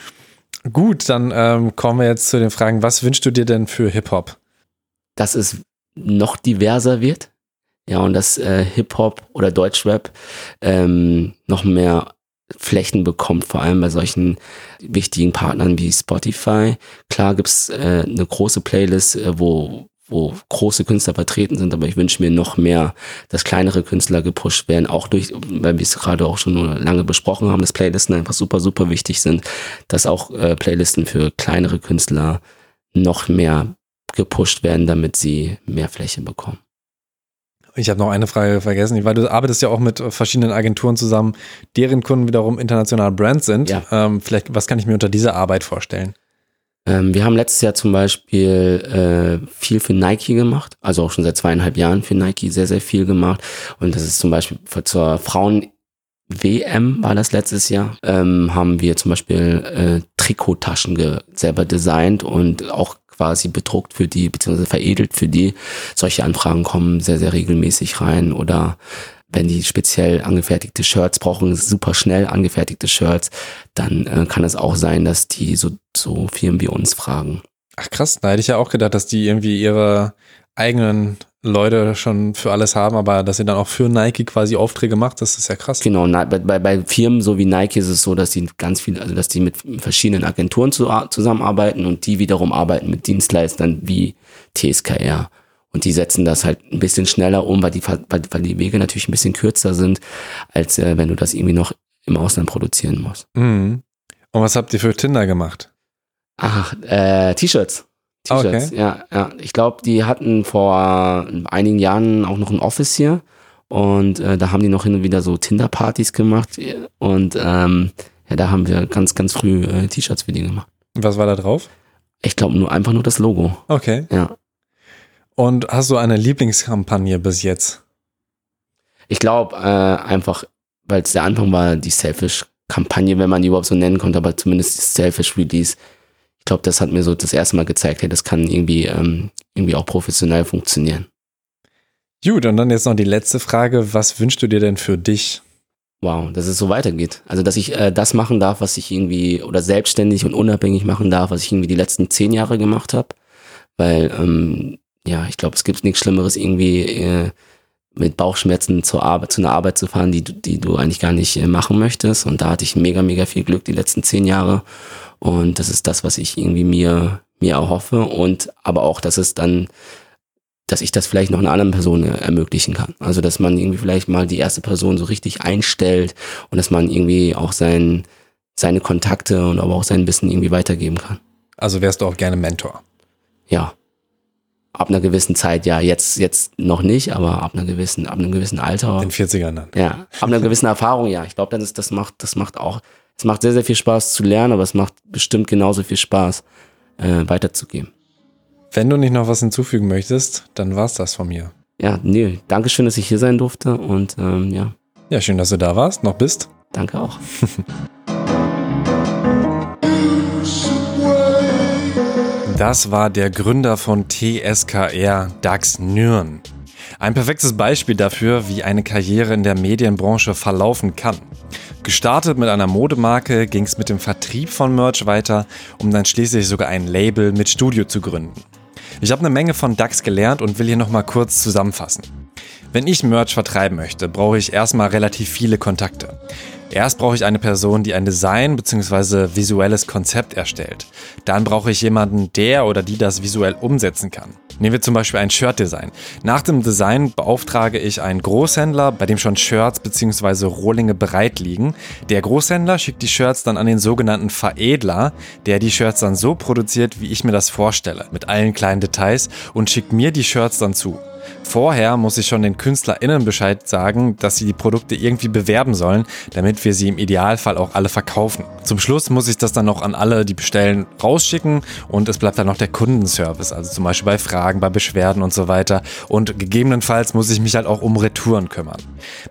Gut, dann ähm, kommen wir jetzt zu den Fragen. Was wünschst du dir denn für Hip-Hop? dass es noch diverser wird. Ja, und dass äh, Hip-Hop oder Deutschrap ähm, noch mehr Flächen bekommt, vor allem bei solchen wichtigen Partnern wie Spotify. Klar gibt's äh, eine große Playlist, äh, wo, wo große Künstler vertreten sind, aber ich wünsche mir noch mehr, dass kleinere Künstler gepusht werden, auch durch, weil wir es gerade auch schon lange besprochen haben, dass Playlisten einfach super, super wichtig sind, dass auch äh, Playlisten für kleinere Künstler noch mehr gepusht werden, damit sie mehr Fläche bekommen. Ich habe noch eine Frage vergessen, weil du arbeitest ja auch mit verschiedenen Agenturen zusammen, deren Kunden wiederum internationale Brands sind. Ja. Ähm, vielleicht, was kann ich mir unter dieser Arbeit vorstellen? Ähm, wir haben letztes Jahr zum Beispiel äh, viel für Nike gemacht, also auch schon seit zweieinhalb Jahren für Nike sehr, sehr viel gemacht. Und das ist zum Beispiel für, zur Frauen WM war das letztes Jahr, ähm, haben wir zum Beispiel äh, Trikottaschen ge selber designt und auch quasi bedruckt für die, beziehungsweise veredelt für die. Solche Anfragen kommen sehr, sehr regelmäßig rein oder wenn die speziell angefertigte Shirts brauchen, super schnell angefertigte Shirts, dann äh, kann es auch sein, dass die so, so Firmen wie uns fragen. Ach krass, da hätte ich ja auch gedacht, dass die irgendwie ihre eigenen Leute schon für alles haben, aber dass sie dann auch für Nike quasi Aufträge macht, das ist ja krass. Genau, na- bei, bei, bei Firmen so wie Nike ist es so, dass die ganz viel, also dass die mit verschiedenen Agenturen zu, zusammenarbeiten und die wiederum arbeiten mit Dienstleistern wie TSKR. Und die setzen das halt ein bisschen schneller um, weil die, weil, weil die Wege natürlich ein bisschen kürzer sind, als äh, wenn du das irgendwie noch im Ausland produzieren musst. Mhm. Und was habt ihr für Tinder gemacht? Ach, äh, T-Shirts. T-Shirts, Okay. ja, ja. Ich glaube, die hatten vor einigen Jahren auch noch ein Office hier und äh, da haben die noch hin und wieder so Tinder-Partys gemacht und ähm, ja, da haben wir ganz, ganz früh äh, T-Shirts für die gemacht. Was war da drauf? Ich glaube nur einfach nur das Logo. Okay. Ja. Und hast du eine Lieblingskampagne bis jetzt? Ich glaube äh, einfach, weil es der Anfang war, die Selfish-Kampagne, wenn man die überhaupt so nennen konnte, aber zumindest das Selfish-Release. Ich glaube, das hat mir so das erste Mal gezeigt, hey, das kann irgendwie, ähm, irgendwie auch professionell funktionieren. Gut, und dann jetzt noch die letzte Frage. Was wünschst du dir denn für dich? Wow, dass es so weitergeht. Also, dass ich äh, das machen darf, was ich irgendwie oder selbstständig und unabhängig machen darf, was ich irgendwie die letzten zehn Jahre gemacht habe. Weil, ähm, ja, ich glaube, es gibt nichts Schlimmeres, irgendwie äh, mit Bauchschmerzen zur Arbeit, zu einer Arbeit zu fahren, die, du- die du eigentlich gar nicht äh, machen möchtest. Und da hatte ich mega, mega viel Glück die letzten zehn Jahre. Und das ist das, was ich irgendwie mir, mir erhoffe. Und aber auch, dass es dann dass ich das vielleicht noch einer anderen Person äh, ermöglichen kann. Also, dass man irgendwie vielleicht mal die erste Person so richtig einstellt und dass man irgendwie auch sein, seine Kontakte und aber auch sein Wissen irgendwie weitergeben kann. Also wärst du auch gerne Mentor. Ja. Ab einer gewissen Zeit, ja, jetzt, jetzt noch nicht, aber ab einer gewissen, ab einem gewissen Alter. In 40ern dann. Ja, ab einer gewissen Erfahrung, ja. Ich glaube, dann ist, das macht, das macht auch, es macht sehr, sehr viel Spaß zu lernen, aber es macht bestimmt genauso viel Spaß, äh, weiterzugeben. Wenn du nicht noch was hinzufügen möchtest, dann war's das von mir. Ja, nee, danke schön, dass ich hier sein durfte und ähm, ja. Ja, schön, dass du da warst, noch bist. Danke auch. Das war der Gründer von TSKR, Dax Nürn. Ein perfektes Beispiel dafür, wie eine Karriere in der Medienbranche verlaufen kann. Gestartet mit einer Modemarke ging es mit dem Vertrieb von Merch weiter, um dann schließlich sogar ein Label mit Studio zu gründen. Ich habe eine Menge von DAX gelernt und will hier nochmal kurz zusammenfassen. Wenn ich Merch vertreiben möchte, brauche ich erstmal relativ viele Kontakte. Erst brauche ich eine Person, die ein Design bzw. visuelles Konzept erstellt. Dann brauche ich jemanden, der oder die das visuell umsetzen kann. Nehmen wir zum Beispiel ein Shirt-Design. Nach dem Design beauftrage ich einen Großhändler, bei dem schon Shirts bzw. Rohlinge bereit liegen. Der Großhändler schickt die Shirts dann an den sogenannten Veredler, der die Shirts dann so produziert, wie ich mir das vorstelle, mit allen kleinen Details und schickt mir die Shirts dann zu. Vorher muss ich schon den KünstlerInnen Bescheid sagen, dass sie die Produkte irgendwie bewerben sollen, damit wir sie im Idealfall auch alle verkaufen. Zum Schluss muss ich das dann noch an alle, die bestellen, rausschicken und es bleibt dann noch der Kundenservice, also zum Beispiel bei Fragen, bei Beschwerden und so weiter. Und gegebenenfalls muss ich mich halt auch um Retouren kümmern.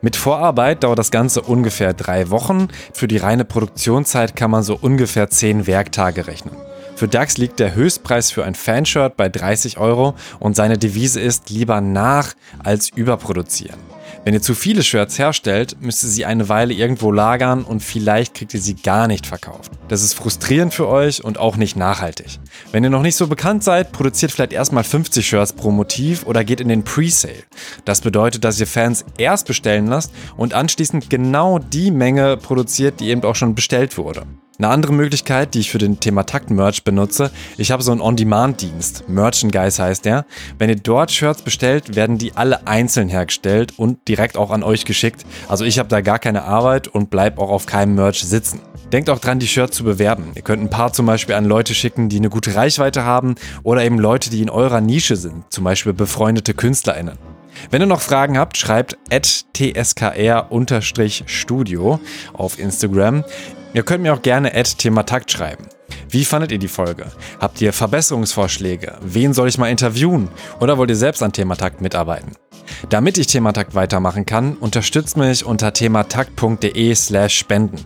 Mit Vorarbeit dauert das Ganze ungefähr drei Wochen. Für die reine Produktionszeit kann man so ungefähr zehn Werktage rechnen. Für DAX liegt der Höchstpreis für ein Fanshirt bei 30 Euro und seine Devise ist lieber nach als überproduzieren. Wenn ihr zu viele Shirts herstellt, müsst ihr sie eine Weile irgendwo lagern und vielleicht kriegt ihr sie gar nicht verkauft. Das ist frustrierend für euch und auch nicht nachhaltig. Wenn ihr noch nicht so bekannt seid, produziert vielleicht erstmal 50 Shirts pro Motiv oder geht in den Pre-Sale. Das bedeutet, dass ihr Fans erst bestellen lasst und anschließend genau die Menge produziert, die eben auch schon bestellt wurde. Eine andere Möglichkeit, die ich für den Thema Takt-Merch benutze, ich habe so einen On-Demand-Dienst. Merchandise heißt der. Wenn ihr dort Shirts bestellt, werden die alle einzeln hergestellt und direkt auch an euch geschickt. Also ich habe da gar keine Arbeit und bleib auch auf keinem Merch sitzen. Denkt auch dran, die Shirts zu bewerben. Ihr könnt ein paar zum Beispiel an Leute schicken, die eine gute Reichweite haben oder eben Leute, die in eurer Nische sind, zum Beispiel befreundete KünstlerInnen. Wenn ihr noch Fragen habt, schreibt at tskr-studio auf Instagram. Ihr könnt mir auch gerne Thema Takt schreiben. Wie fandet ihr die Folge? Habt ihr Verbesserungsvorschläge? Wen soll ich mal interviewen? Oder wollt ihr selbst an Thematakt mitarbeiten? Damit ich Thematakt weitermachen kann, unterstützt mich unter thematakt.de slash spenden.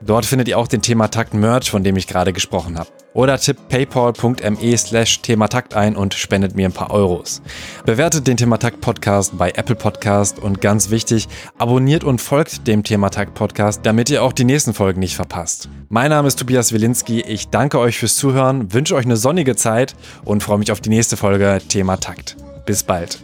Dort findet ihr auch den Thematakt Merch, von dem ich gerade gesprochen habe. Oder tippt paypal.me slash thematakt ein und spendet mir ein paar Euros. Bewertet den Thematakt Podcast bei Apple Podcast und ganz wichtig, abonniert und folgt dem Thematakt Podcast, damit ihr auch die nächsten Folgen nicht verpasst. Mein Name ist Tobias Wilinski, ich danke euch fürs Zuhören, wünsche euch eine sonnige Zeit und freue mich auf die nächste Folge Thematakt. Bis bald.